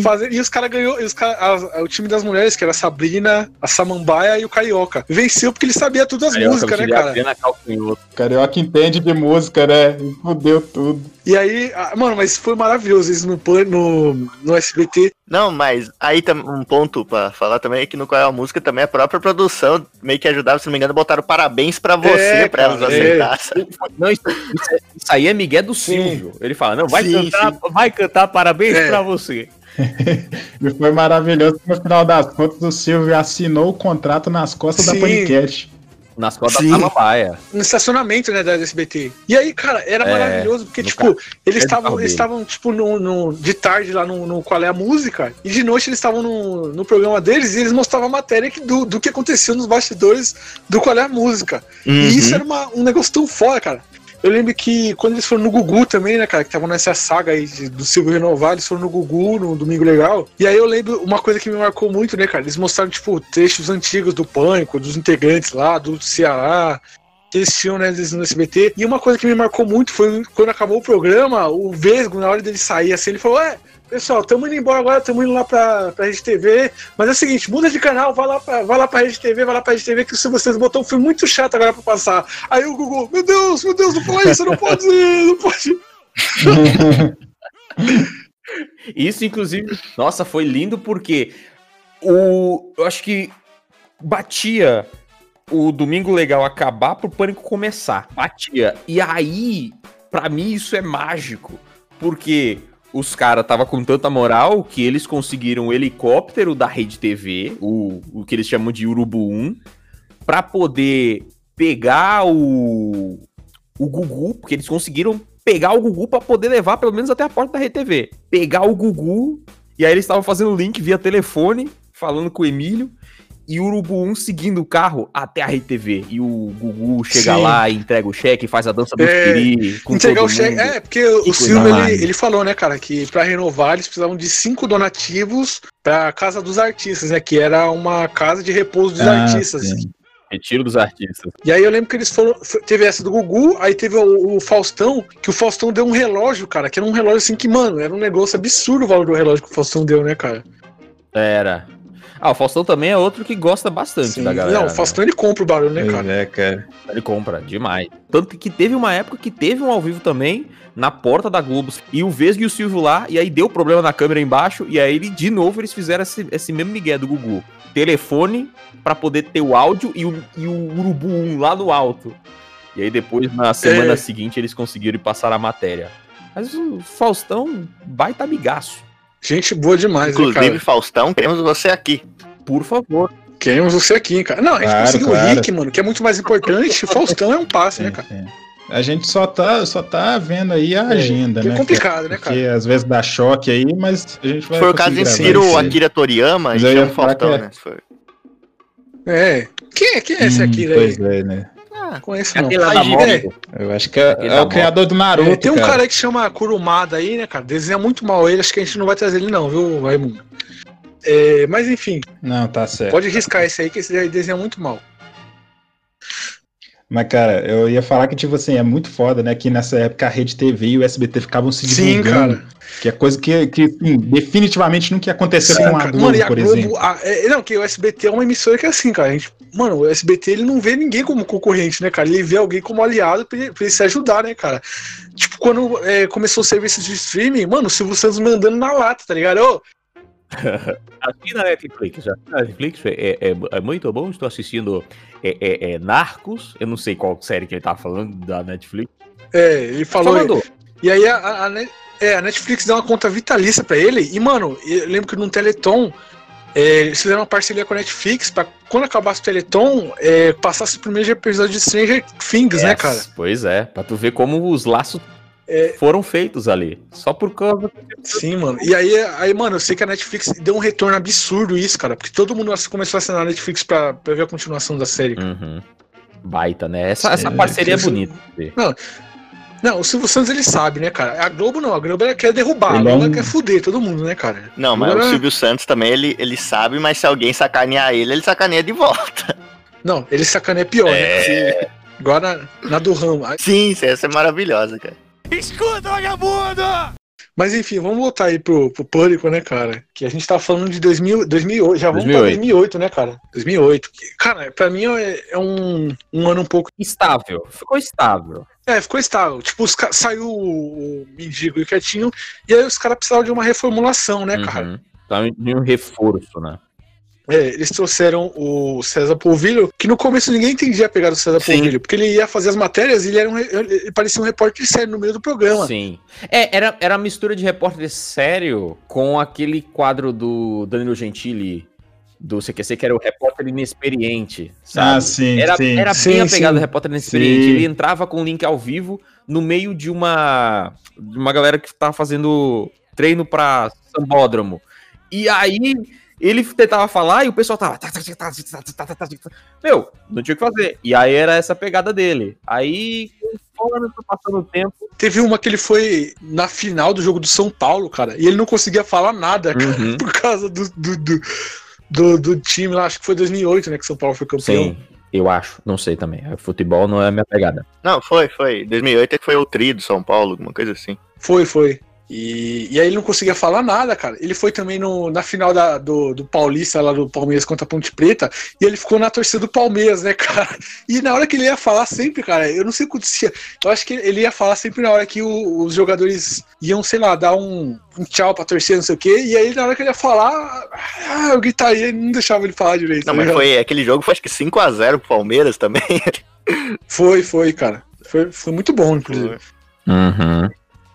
Fazendo, e os caras ganhou. E os cara, a- o time das mulheres, que era a Sabrina, a Samambaia e o Carioca. Venceu porque ele sabia todas as Carioca, músicas, né, cara? Calcanhoto. Carioca entende de música, né? Fudeu tudo. E aí, ah, mano, mas foi maravilhoso isso no, no, no SBT. Não, mas aí um ponto pra falar também é que no Qual é a Música também a própria produção meio que ajudava, se não me engano, botaram parabéns pra você, É, pra elas é. aceitarem. Não, isso, isso é- aí é Miguel do Silvio. Ele fala, não, vai Sim, cantar, vai cantar parabéns É. pra você. E foi maravilhoso. No final das contas, o Silvio assinou o contrato nas costas Sim. da Panicast. Na escola da Sim. Samambaia. no estacionamento, né, da SBT. E aí, cara, era É, maravilhoso, porque, tipo, ca- eles estavam, eles estavam, tipo, no, no- de tarde lá no, no Qual é a Música, e de noite eles estavam no, no programa deles e eles mostravam a matéria que, do, do que aconteceu nos bastidores do Qual é a Música. Uhum. E isso era uma- um negócio tão foda, cara. Eu lembro que quando eles foram no Gugu também, né, cara, que estavam nessa saga aí do Silvio Renovar, eles foram no Gugu, no Domingo Legal. E aí eu lembro uma coisa que me marcou muito, né, cara? Eles mostraram, tipo, trechos antigos do Pânico, dos integrantes lá, do Ceará, eles tinham, né, no SBT. E uma coisa que me marcou muito foi quando acabou o programa, o Vesgo, na hora dele sair, assim, ele falou: É, pessoal, estamos indo embora agora, estamos indo lá pra, pra Rede TV. Mas é o seguinte, muda de canal, vai lá pra, vai lá pra Rede TV, vai lá pra Rede TV, que se vocês botou um filme muito chato agora pra passar. Aí o Google, meu Deus, meu Deus, não fala isso, não pode, não pode. Isso, inclusive, nossa, foi lindo porque o. Eu acho que batia o Domingo Legal acabar pro pânico começar. Batia. E aí, pra mim, isso é mágico. Porque os caras tava com tanta moral que eles conseguiram o helicóptero da Rede TV, o, o que eles chamam de Urubu 1, pra poder pegar o, o Gugu, porque eles conseguiram pegar o Gugu pra poder levar pelo menos até a porta da Rede TV. Pegar o Gugu, e aí eles estavam fazendo link via telefone, falando com o Emílio, e o Urubu 1 seguindo o carro até a Rede TV. E o Gugu chega Sim. lá, entrega o cheque, faz a dança do É, Piri, Entregar o cheque. É, porque o Silvio ele, ele falou, né, cara, que pra renovar eles precisavam de cinco donativos pra Casa dos Artistas, né? Que era uma casa de repouso dos Ah, artistas. sim. Retiro dos artistas. E aí eu lembro que eles foram. Teve essa do Gugu, aí teve o, o Faustão, que o Faustão deu um relógio, cara, que era um relógio assim que, mano, era um negócio absurdo o valor do relógio que o Faustão deu, né, cara? Era. Ah, o Faustão também é outro que gosta bastante Sim. da galera. Não, o Faustão ele compra o barulho, né, cara? é, cara. Ele compra demais. Tanto que teve uma época que teve um ao vivo também, na porta da Globo. E o Vesgo e o Silvio lá, e aí deu problema na câmera embaixo, e aí ele, de novo eles fizeram esse, esse mesmo migué do Gugu. Telefone pra poder ter o áudio e o, e o Urubu 1 lá no alto. E aí depois, na semana É. seguinte, eles conseguiram passar a matéria. Mas o Faustão, baita amigaço. Gente boa demais, Inclusive, cara? Faustão, queremos você aqui. Por favor. Queremos você aqui, cara. Não, a gente Claro, conseguiu claro. o Rick, mano, que é muito mais importante. O Faustão é um passe, né, cara? A gente só tá, só tá vendo aí a agenda, que é né? complicado, né, Porque às vezes dá choque aí, mas a gente vai. Foi o caso gravar o. Akira Toriyama Mas e chama Faustão, que é- né? Se for. É. Quem é, quem é esse Hum, aqui, Pois velho? é, né? Não conheço, não. Aquele lá Aí, da é, moto. Eu acho que é, é o criador do Naruto. É, tem um cara. cara aí que chama Kurumada aí, né, cara? Desenha muito mal ele, acho que a gente não vai trazer ele, não, viu, Raimundo? É, mas enfim, Não, tá certo. pode riscar esse aí, que esse aí desenha muito mal. Mas, cara, eu ia falar que, tipo assim, é muito foda, né? Que nessa época a Rede TV e o SBT ficavam se Sim, divulgando. cara. Que é coisa que, que assim, definitivamente nunca ia acontecer Sim, com a. Globo, Mano, e a por Globo. exemplo. a- é, não, que o SBT é uma emissora que é assim, cara. A gente, mano, o SBT ele não vê ninguém como concorrente, né, cara? Ele vê alguém como aliado pra ele, pra ele se ajudar, né, cara? Tipo, quando é, começou o serviço de streaming, mano, o Silvio Santos mandando na lata, tá ligado? Ô, Aqui na Netflix, já. Na Netflix é, é, é muito bom. Estou assistindo é, é, é Narcos. Eu não sei qual série que ele tá falando da Netflix. É, ele falou. Só mandou. E aí a, a- a é, Netflix deu uma conta vitalícia pra ele. E, mano, eu lembro que no Teleton. é, eles fizeram uma parceria com a Netflix pra quando acabasse o Teleton, é, passasse o primeiro episódio de Stranger Things, né, Yes, cara? Pois é, pra tu ver como os laços É. foram feitos ali. Só por causa. Sim, mano. E aí, aí, mano, eu sei que a Netflix deu um retorno absurdo isso, cara. Porque todo mundo começou a assinar a Netflix pra, pra ver a continuação da série. Uhum. Baita, né? Essa, essa É, parceria é bonita. Não, não, o Silvio Santos ele sabe, né, cara? A Globo não, a Globo ela quer derrubar, a Ele é Globo ela quer fuder todo mundo, né, cara? Não, mas o Silvio Santos também, ele, ele sabe, mas se alguém sacanear ele, ele sacaneia de volta. Não, ele sacaneia pior, É. né? Agora, na do Ramo. Sim, essa é maravilhosa, cara. Escuta, vagabundo! Mas enfim, vamos voltar aí pro, pro Pânico, né, cara? Que a gente tá falando de 2000, 2008, já vamos 2008. pra 2008, né, cara? 2008. Que, cara, pra mim é, é um, um ano um pouco... Estável. Ficou estável. É, ficou estável. Tipo, os ca- saiu o, o Mendigo e o Quietinho, e aí os caras precisavam de uma reformulação, né, cara? Uhum. Tá de um reforço, né? É, eles trouxeram o César Polvilho, que no começo ninguém entendia a pegada do César Sim. Polvilho, porque ele ia fazer as matérias e ele, era um, ele parecia um repórter sério no meio do programa. Sim. É, era, era a mistura de repórter sério com aquele quadro do Danilo Gentili do CQC, que era o repórter inexperiente, sabe? Ah, sim, Era, sim. era Sim, bem a pegada sim. do repórter inexperiente. Sim. Ele entrava com o link ao vivo no meio de uma, de uma galera que tava fazendo treino pra sambódromo. E aí ele tentava falar e o pessoal tava. Meu, não tinha o que fazer. E aí era essa pegada dele. Aí, conforme foi passando o tempo. Teve uma que ele foi na final do jogo do São Paulo, cara, e ele não conseguia falar nada, cara, uhum. por causa do do, do, do, do, time lá. Acho que foi 2008, né, que São Paulo foi campeão. Sim. Eu acho, não sei também. Futebol não é a minha pegada. Não, foi, foi. 2008 é que foi o tri do São Paulo, alguma coisa assim. Foi, foi. E, e aí ele não conseguia falar nada, cara. Ele foi também no, na final da, do, do Paulista, lá do Palmeiras contra a Ponte Preta, e ele ficou na torcida do Palmeiras, né, cara? E na hora que ele ia falar sempre, cara, eu não sei o que acontecia. Eu acho que ele ia falar sempre na hora que o- os jogadores iam, sei lá, dar um, um tchau pra torcida, não sei o quê, e aí na hora que ele ia falar, ah, eu gritaria e não deixava ele falar direito. Não, tá mas ligado? foi aquele jogo foi acho que 5x0 pro Palmeiras também. Foi, foi, cara. Foi, foi muito bom, inclusive. Uhum.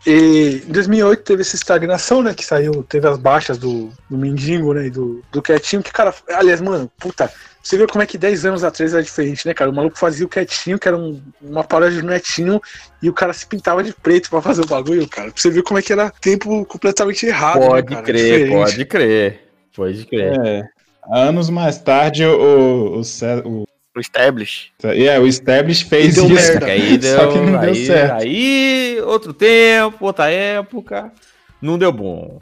E em 2008 teve essa estagnação, né? Que saiu, teve as baixas do, do Mendigo, né? E do, do Quietinho, que, cara, aliás, mano, puta, você vê como é que 10 anos atrás era diferente, né, cara? O maluco fazia o Quietinho, que era um- uma paródia do Netinho, e o cara se pintava de preto pra fazer o bagulho, cara. Pra você ver como é que era tempo completamente errado. né, Pode cara? crer, Diferente. pode crer. Pode crer. É. Anos mais tarde, o, o, o, O Establish. é, o Establish fez deu isso. merda. Só que aí deu, Só que não deu aí, certo. aí, outro tempo, outra época, não deu bom.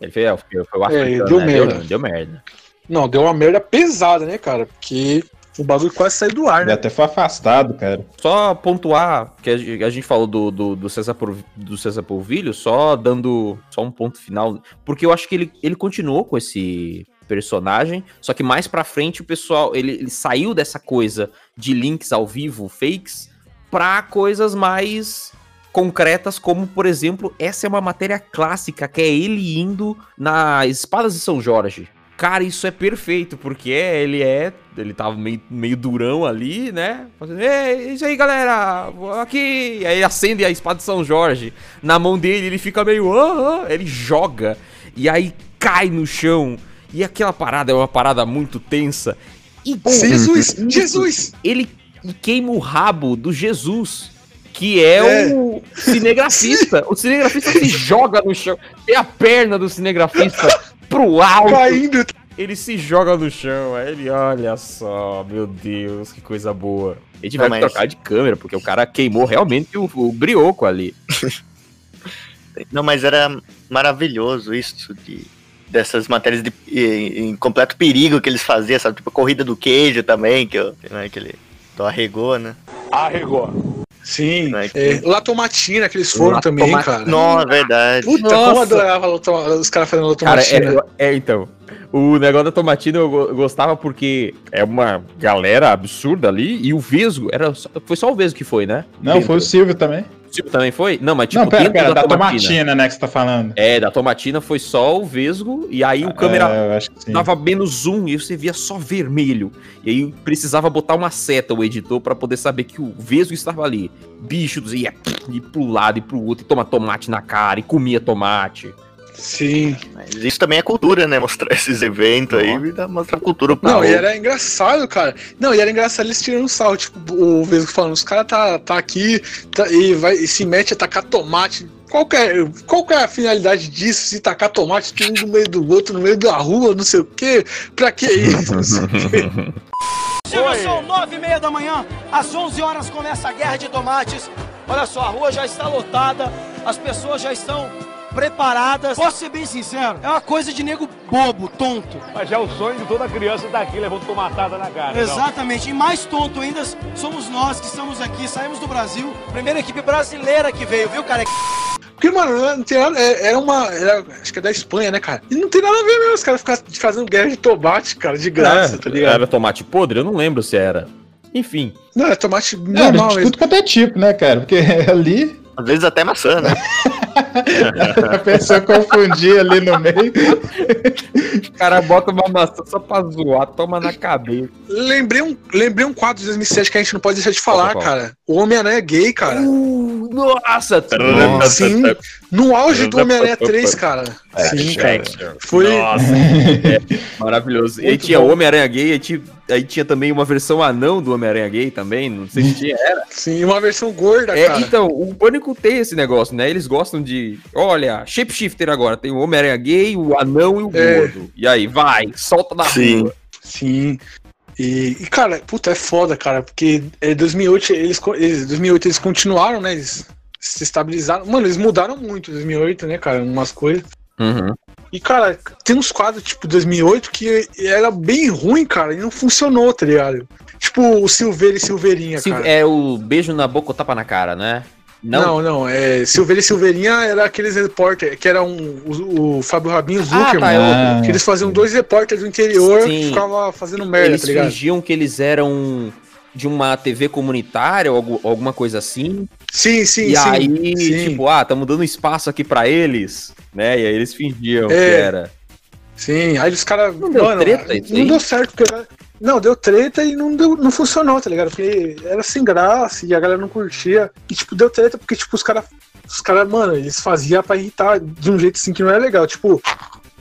Ele fez, foi, foi o africano, deu né? merda. Deu, deu merda. Não, deu uma merda pesada, né, cara? Porque o bagulho quase saiu do ar, Ele né? até foi afastado, cara. Só pontuar, que a gente, falou do, do, do, César do César Polvilho, só dando só um ponto final, porque eu acho que ele, ele continuou com esse personagem, só que mais pra frente o pessoal, ele, ele saiu dessa coisa de links ao vivo, fakes, pra coisas mais concretas, como, por exemplo, essa é uma matéria clássica, que é ele indo nas Espadas de São Jorge. Cara, isso é perfeito, porque é, ele é. Ele tava meio, meio durão ali, né? Fazendo, Ei, isso aí, galera! Aqui! Aí acende a espada de São Jorge. Na mão dele, ele fica meio. "Ah, ah", ele joga. E aí cai no chão. E aquela parada é uma parada muito tensa. E Jesus! Isso. Jesus! Ele queima o rabo do Jesus. Que é, É. o cinegrafista. o cinegrafista se joga no chão. Tem a perna do cinegrafista pro alto. Caindo. Ele se joga no chão, aí ele, olha só, meu Deus, que coisa boa. Ele tiver Não, que mas- trocar de câmera, porque o cara queimou realmente o, o brioco ali. Não, mas era maravilhoso isso de dessas matérias de, em, em completo perigo que eles faziam, sabe? Tipo a corrida do queijo também, que, eu, né, que ele do arregou, né? Arregou. Sim. Né, que- É, Latomatina, que eles foram Latomatina. também, cara. Não, é verdade. Puta, como eu Nossa. adorava os caras fazendo Cara, Latomatina. é, é, então. O negócio da tomatina eu go- gostava porque é uma galera absurda ali e o Vesgo, era só- foi só o Vesgo que foi, né? Não, foi o Silvio também. O Silvio também foi? Não, mas tipo, não, pera, pera, da, tomatina. tomatina, né, que você tá falando. É, da tomatina foi só o Vesgo e aí o câmera É, eu acho que sim. dava menos zoom e você via só vermelho. E aí precisava botar uma seta o editor pra poder saber que o Vesgo estava ali. Bicho ia ir pro lado e pro outro e toma tomate na cara e comia tomate. Sim. Mas isso também é cultura, né? Mostrar esses eventos aí mostrar cultura pra Não, e era engraçado, cara. Não, e era engraçado eles tirando um sal, tipo, o Vesgo falando, os caras tá, tá aqui tá- e, vai, e se mete a tacar tomate. Qual que, é, qual que é a finalidade disso? Se tacar tomate um no meio do outro, no meio da rua, não sei o quê? Pra que isso? Não sei o quê. Chega, são nove e meia da manhã, às 11 horas começa a guerra de tomates. Olha só, a rua já está lotada, as pessoas já estão preparadas. Posso ser bem sincero, é uma coisa de nego bobo, tonto. Mas é o sonho de toda criança estar aqui levando tomatada na cara. não? Exatamente, e mais tonto ainda somos nós que estamos aqui, saímos do Brasil, primeira equipe brasileira que veio, viu, cara? Porque, mano, não tem nada. é- Era uma. Era, acho que é da Espanha, né, cara? E não tem nada a ver mesmo, os caras ficarem fazendo guerra de tomate, cara, de graça, É, tá ligado? Era tomate podre? Eu não lembro se era. Enfim. Não, é tomate normal de mesmo. tudo quanto é tipo, né, cara? Porque ali Às vezes até maçã, né? a pessoa confundia ali no meio. O cara bota uma maçã só pra zoar, toma na cabeça. Lembrei um, lembrei um quadro de 2007 que a gente não pode deixar de falar, Qual, qual? cara. O Homem-Aranha gay, cara. Uh, nossa, Sim, no auge do Homem-Aranha 3, cara. Sim, cara. Foi. Nossa, é, maravilhoso. E Muito tinha o bom. Homem-Aranha gay, aí tinha, aí tinha também uma versão anão do Homem-Aranha gay também, não sei se tinha, era. Sim, uma versão gorda, É, cara. então, o Pânico tem esse negócio, né? Eles gostam de. Olha, shapeshifter agora. Tem o Homem-Aranha gay, o anão e o É. gordo. E aí, vai, solta na Sim. rua. Sim. E, e, cara, puta, é foda, cara, porque é, 2008 eles, eles 2008 eles continuaram, né? Eles se estabilizaram. Mano, eles mudaram muito em 2008, né, cara, umas coisas. Uhum. E, cara, tem uns quadros, tipo, 2008 que era bem ruim, cara, e não funcionou, tá ligado? Tipo, o Silveira e Silveirinha, Sil- cara. É o beijo na boca ou tapa na cara, né? Não, não, é. Silveira e Silveirinha era aqueles repórter que eram o, o Fábio Rabinho e o Zuckerman. tá, é o- que eles faziam dois repórteres do interior Sim. que ficavam fazendo merda, Eles tá ligado? fingiam que eles eram de uma TV comunitária ou algu- alguma coisa assim. Sim, sim, E sim. aí, sim. tipo, ah, estamos dando espaço aqui pra eles, né? E aí eles fingiam que É. era. Sim, aí os caras. Não deu treta Não deu certo, porque. Não, deu treta e não, deu, não funcionou, tá ligado? Porque era sem graça e a galera não curtia. E, tipo, deu treta porque, tipo, os caras. Os caras, mano, eles faziam pra irritar de um jeito assim que não era legal. Tipo,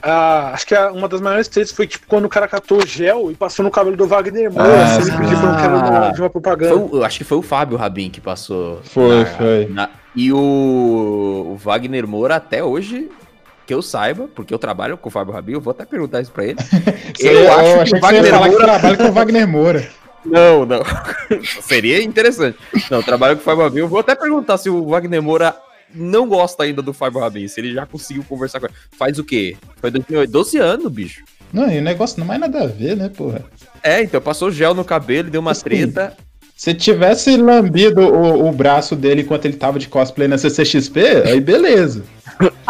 a- acho que a- uma das maiores tretas foi, tipo, quando o cara catou gel e passou no cabelo do Wagner Moura, Ah, assim, que era uma- de uma propaganda. Foi acho que foi o Fábio Rabin que passou. Foi, na- foi. na- e o, o Wagner Moura, até hoje, que eu saiba, porque eu trabalho com o Fábio Rabin, eu vou até perguntar isso pra ele. Eu, eu achei que você ia falar que trabalha com o Wagner Moura. Não, não. Seria interessante. Não, eu trabalho com o Fábio Rabin. Eu vou até perguntar se o Wagner Moura não gosta ainda do Fábio Rabin, se ele já conseguiu conversar com ele. Faz o quê? Foi 2008, 12 anos, bicho. Não, e o negócio não mais nada a ver, né, porra? É, então passou gel no cabelo, deu uma Assim, treta. Se tivesse lambido o, o braço dele enquanto ele tava de cosplay na CCXP, aí beleza.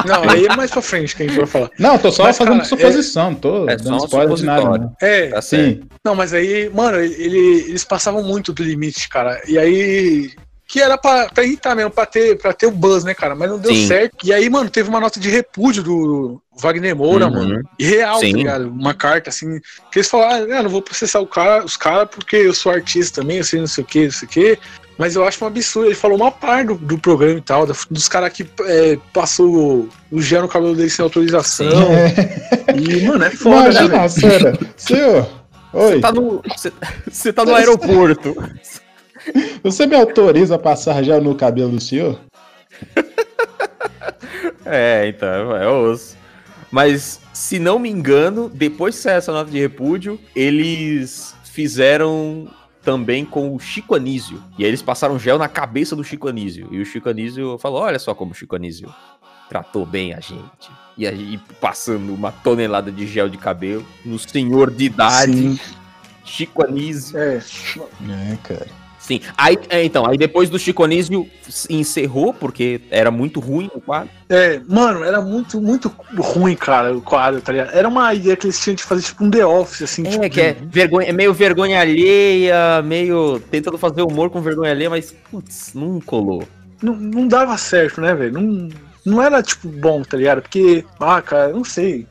Não, aí é mais pra frente que a gente vai falar. Não, tô só Mas, fazendo cara, suposição, não tô É dando spoiler de nada. Não. É, Tá Sim. certo. Não, mas aí, mano, ele, eles passavam muito do limite, cara. E aí. Que era pra, pra irritar mesmo, pra ter, pra ter o buzz, né, cara? Mas não deu Sim. certo. E aí, mano, teve uma nota de repúdio do Wagner Moura, Uhum. mano. E real, Sim. tá ligado? Uma carta, assim. Que eles falaram, ah, não vou processar o cara, os caras porque eu sou artista também, eu sei não sei o que, não sei o que. Mas eu acho um absurdo. Ele falou uma parte do, do programa e tal, dos caras que é, passou o, o gel no cabelo dele sem autorização. E, mano, é foda, né, Imagina cena. Senhor, oi. Você tá no, você, você tá no aeroporto. Você me autoriza a passar gel no cabelo do senhor? É, então, é osso. Mas, se não me engano, depois de sair essa nota de repúdio, eles fizeram também com o Chico Anísio. E aí eles passaram gel na cabeça do Chico Anísio. E o Chico Anísio falou: olha só como o Chico Anísio tratou bem a gente. E aí, passando uma tonelada de gel de cabelo no senhor de idade, Sim. Chico Anísio. É. É, cara. Sim. Aí, é, então, aí depois do Chico Anísio se encerrou, porque era muito ruim o quadro. É, mano, era muito, muito ruim, cara, o quadro, tá ligado? Era uma ideia que eles tinham de fazer tipo um The Office, assim, tipo. É, que é, vergonha, é meio vergonha alheia, meio tentando fazer humor com vergonha alheia, mas, putz, não colou. Não, não dava certo, né, velho? Não, não era, tipo, bom, tá ligado? Porque, ah, cara, não sei.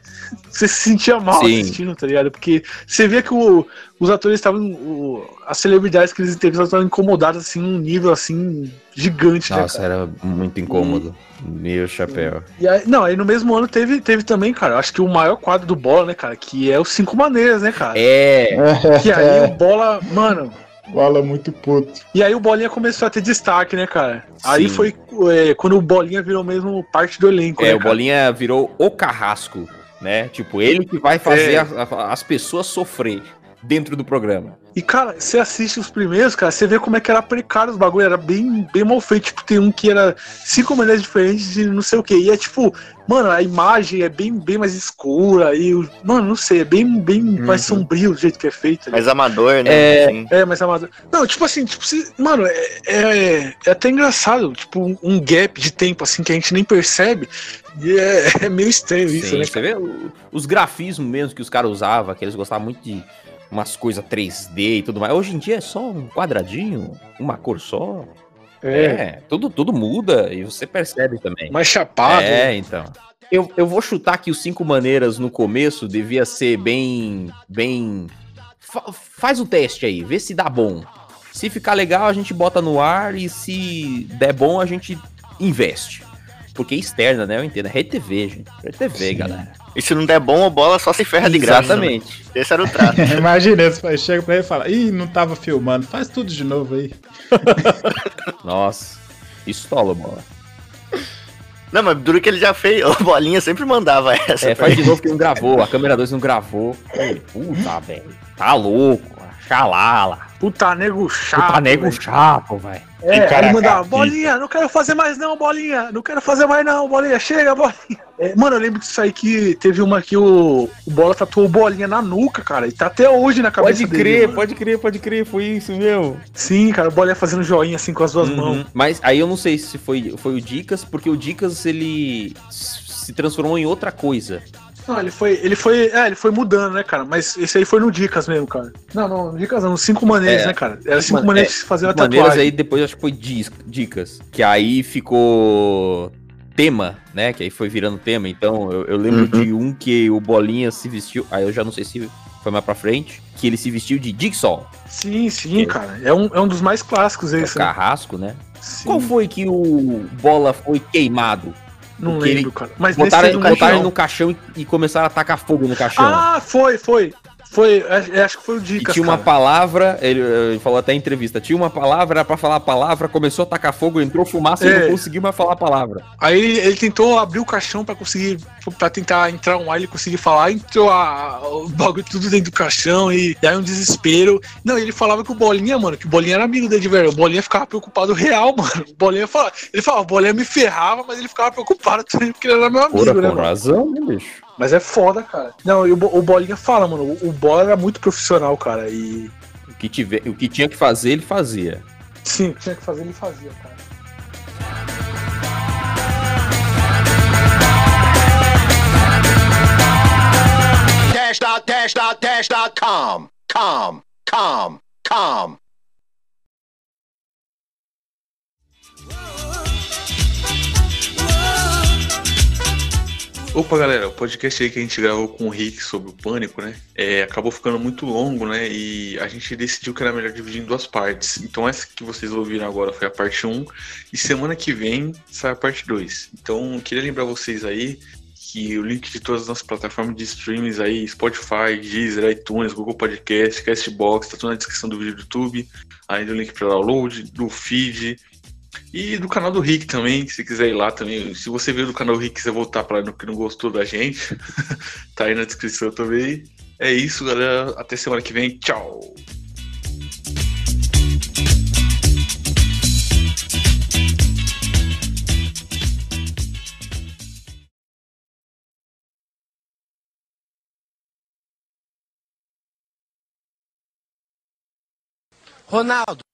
Você se sentia mal Sim. assistindo, tá ligado? Porque você via que o- os atores estavam. o- As celebridades que eles entrevistavam estavam incomodadas, assim, num nível, assim, gigante, né, Nossa, cara? era muito incômodo. Meu chapéu. E aí, não, aí no mesmo ano teve, teve também, cara, acho que o maior quadro do Bola, né, cara? Que é os Cinco Maneiras, né, cara? É. Que aí o Bola, mano, Bola muito puto. E aí o Bolinha começou a ter destaque, né, cara? Aí Sim. foi é, quando o Bolinha virou mesmo parte do elenco, É, né, o cara? Bolinha virou o carrasco, né? Tipo, ele que vai fazer É. a- a- as pessoas sofrer dentro do programa. E, cara, você assiste os primeiros, cara, você vê como é que era precário os bagulho, era bem, bem mal feito. Tipo, tem um que era cinco maneiras diferentes de não sei o que. E é tipo, mano, a imagem é bem, bem mais escura. E, o- mano, não sei, é bem, bem mais sombrio do jeito que é feito. Mais amador, né? É, Assim. é, mas amador. Não, tipo assim, tipo, se- mano, é, é, é até engraçado, tipo, um, um gap de tempo assim que a gente nem percebe. E é, é meio estranho isso, Sim, né? você vê os grafismos mesmo que os caras usavam, que eles gostavam muito de umas coisas 3D e tudo mais. Hoje em dia é só um quadradinho, uma cor só. É. tudo, tudo muda e você percebe também. Mais chapado. É, então. Eu, eu vou chutar que os cinco maneiras no começo devia ser bem. bem. Fa- faz o teste aí, vê se dá bom. Se ficar legal, a gente bota no ar e se der bom, a gente investe. Porque é externa, né? Eu entendo. É Rede TV, gente. Rede TV, galera. E se não der bom, a bola só se ferra de graça. Exatamente. né? Esse era o trato. Imagina, você chega pra ele e fala, ih, não tava filmando, faz tudo de novo aí. Nossa. Estola, bola. Não, mas duro que ele já fez, o Bolinha sempre mandava essa. É, faz de novo que não gravou. A câmera 2 não gravou. Puta, velho. Tá louco. Xalala. Puta nego chato. Puta nego velho. chato, velho. É, cara aí mandava, bolinha, não quero fazer mais não, bolinha, não quero fazer mais não, bolinha, chega, bolinha. É, mano, eu lembro disso aí que teve uma que o, o Bola tatuou bolinha na nuca, cara, e tá até hoje na cabeça Pode dele, crer, mano. pode crer, pode crer. Foi isso, meu. Sim, cara, o bolinha fazendo joinha assim com as duas mãos. Uhum. Mas aí eu não sei se foi, foi o Dicas, porque o Dicas ele se transformou em outra coisa. Não, ele foi, ele foi, é, ele foi mudando, né, cara, mas esse aí foi no Dicas mesmo, cara. Não, não, no Dicas não, no Cinco Maneiras, É. né, cara. Era cinco Mano, maneiras é, de se fazer maneiras tatuagem. aí depois acho que foi Dicas, que aí ficou tema, né? Que aí foi virando tema. Então eu, eu lembro Uhum. de um que o Bolinha se vestiu, aí eu já não sei se foi mais pra frente, que ele se vestiu de Jigsaw, Sim, sim, cara. É um, é um dos mais clássicos que é o esse, né? carrasco, né? Sim, Qual foi que o Bola foi queimado? Não lembro, ele- cara. Mas botaram nesse botaram ele caixão. no caixão e, e começaram a tacar fogo no caixão. Ah, foi, foi. Foi, é, é, acho que foi o E Dicas, tinha uma cara. palavra, ele, ele falou até em entrevista, tinha uma palavra, era pra falar a palavra, começou a tacar fogo, entrou fumaça e É. não conseguiu mais falar a palavra. Aí ele, ele tentou abrir o caixão pra conseguir, pra tentar entrar um ar, ele conseguir falar, entrou a- o bagulho tudo dentro do caixão e, e aí um desespero. Não, ele falava que o Bolinha, mano, que o Bolinha era amigo dele de verdade. O Bolinha ficava preocupado real, mano. O Bolinha falava, ele falava, o Bolinha me ferrava, mas ele ficava preocupado também porque ele era meu amigo, Porra, né, com mano? razão, né, bicho? Mas é foda, cara. Não, e o, o Bolinha fala, mano, o, o Bola era muito profissional, cara, e O que, tiver, o que tinha que fazer, ele fazia. sim, tinha que fazer, ele fazia, cara. Dash dot dash dot dash dot com. Com. Com. Com. Opa, galera, o podcast aí que a gente gravou com o Rick sobre o pânico, né? é, acabou ficando muito longo, né? E a gente decidiu que era melhor dividir em duas partes. Então, essa que vocês ouviram agora foi a parte 1, e semana que vem sai a parte 2. Então, queria lembrar vocês aí o link de todas as nossas plataformas de streams aí, Spotify, Deezer, iTunes, Google Podcast, Castbox, tá tudo na descrição do vídeo do YouTube. Aí do link para download, do feed, e do canal do Rick também, se quiser ir lá também. Se você veio do canal Rick e quiser voltar para no que não gostou da gente, tá aí na descrição também. É isso, galera. Até semana que vem. Tchau. Ronaldo,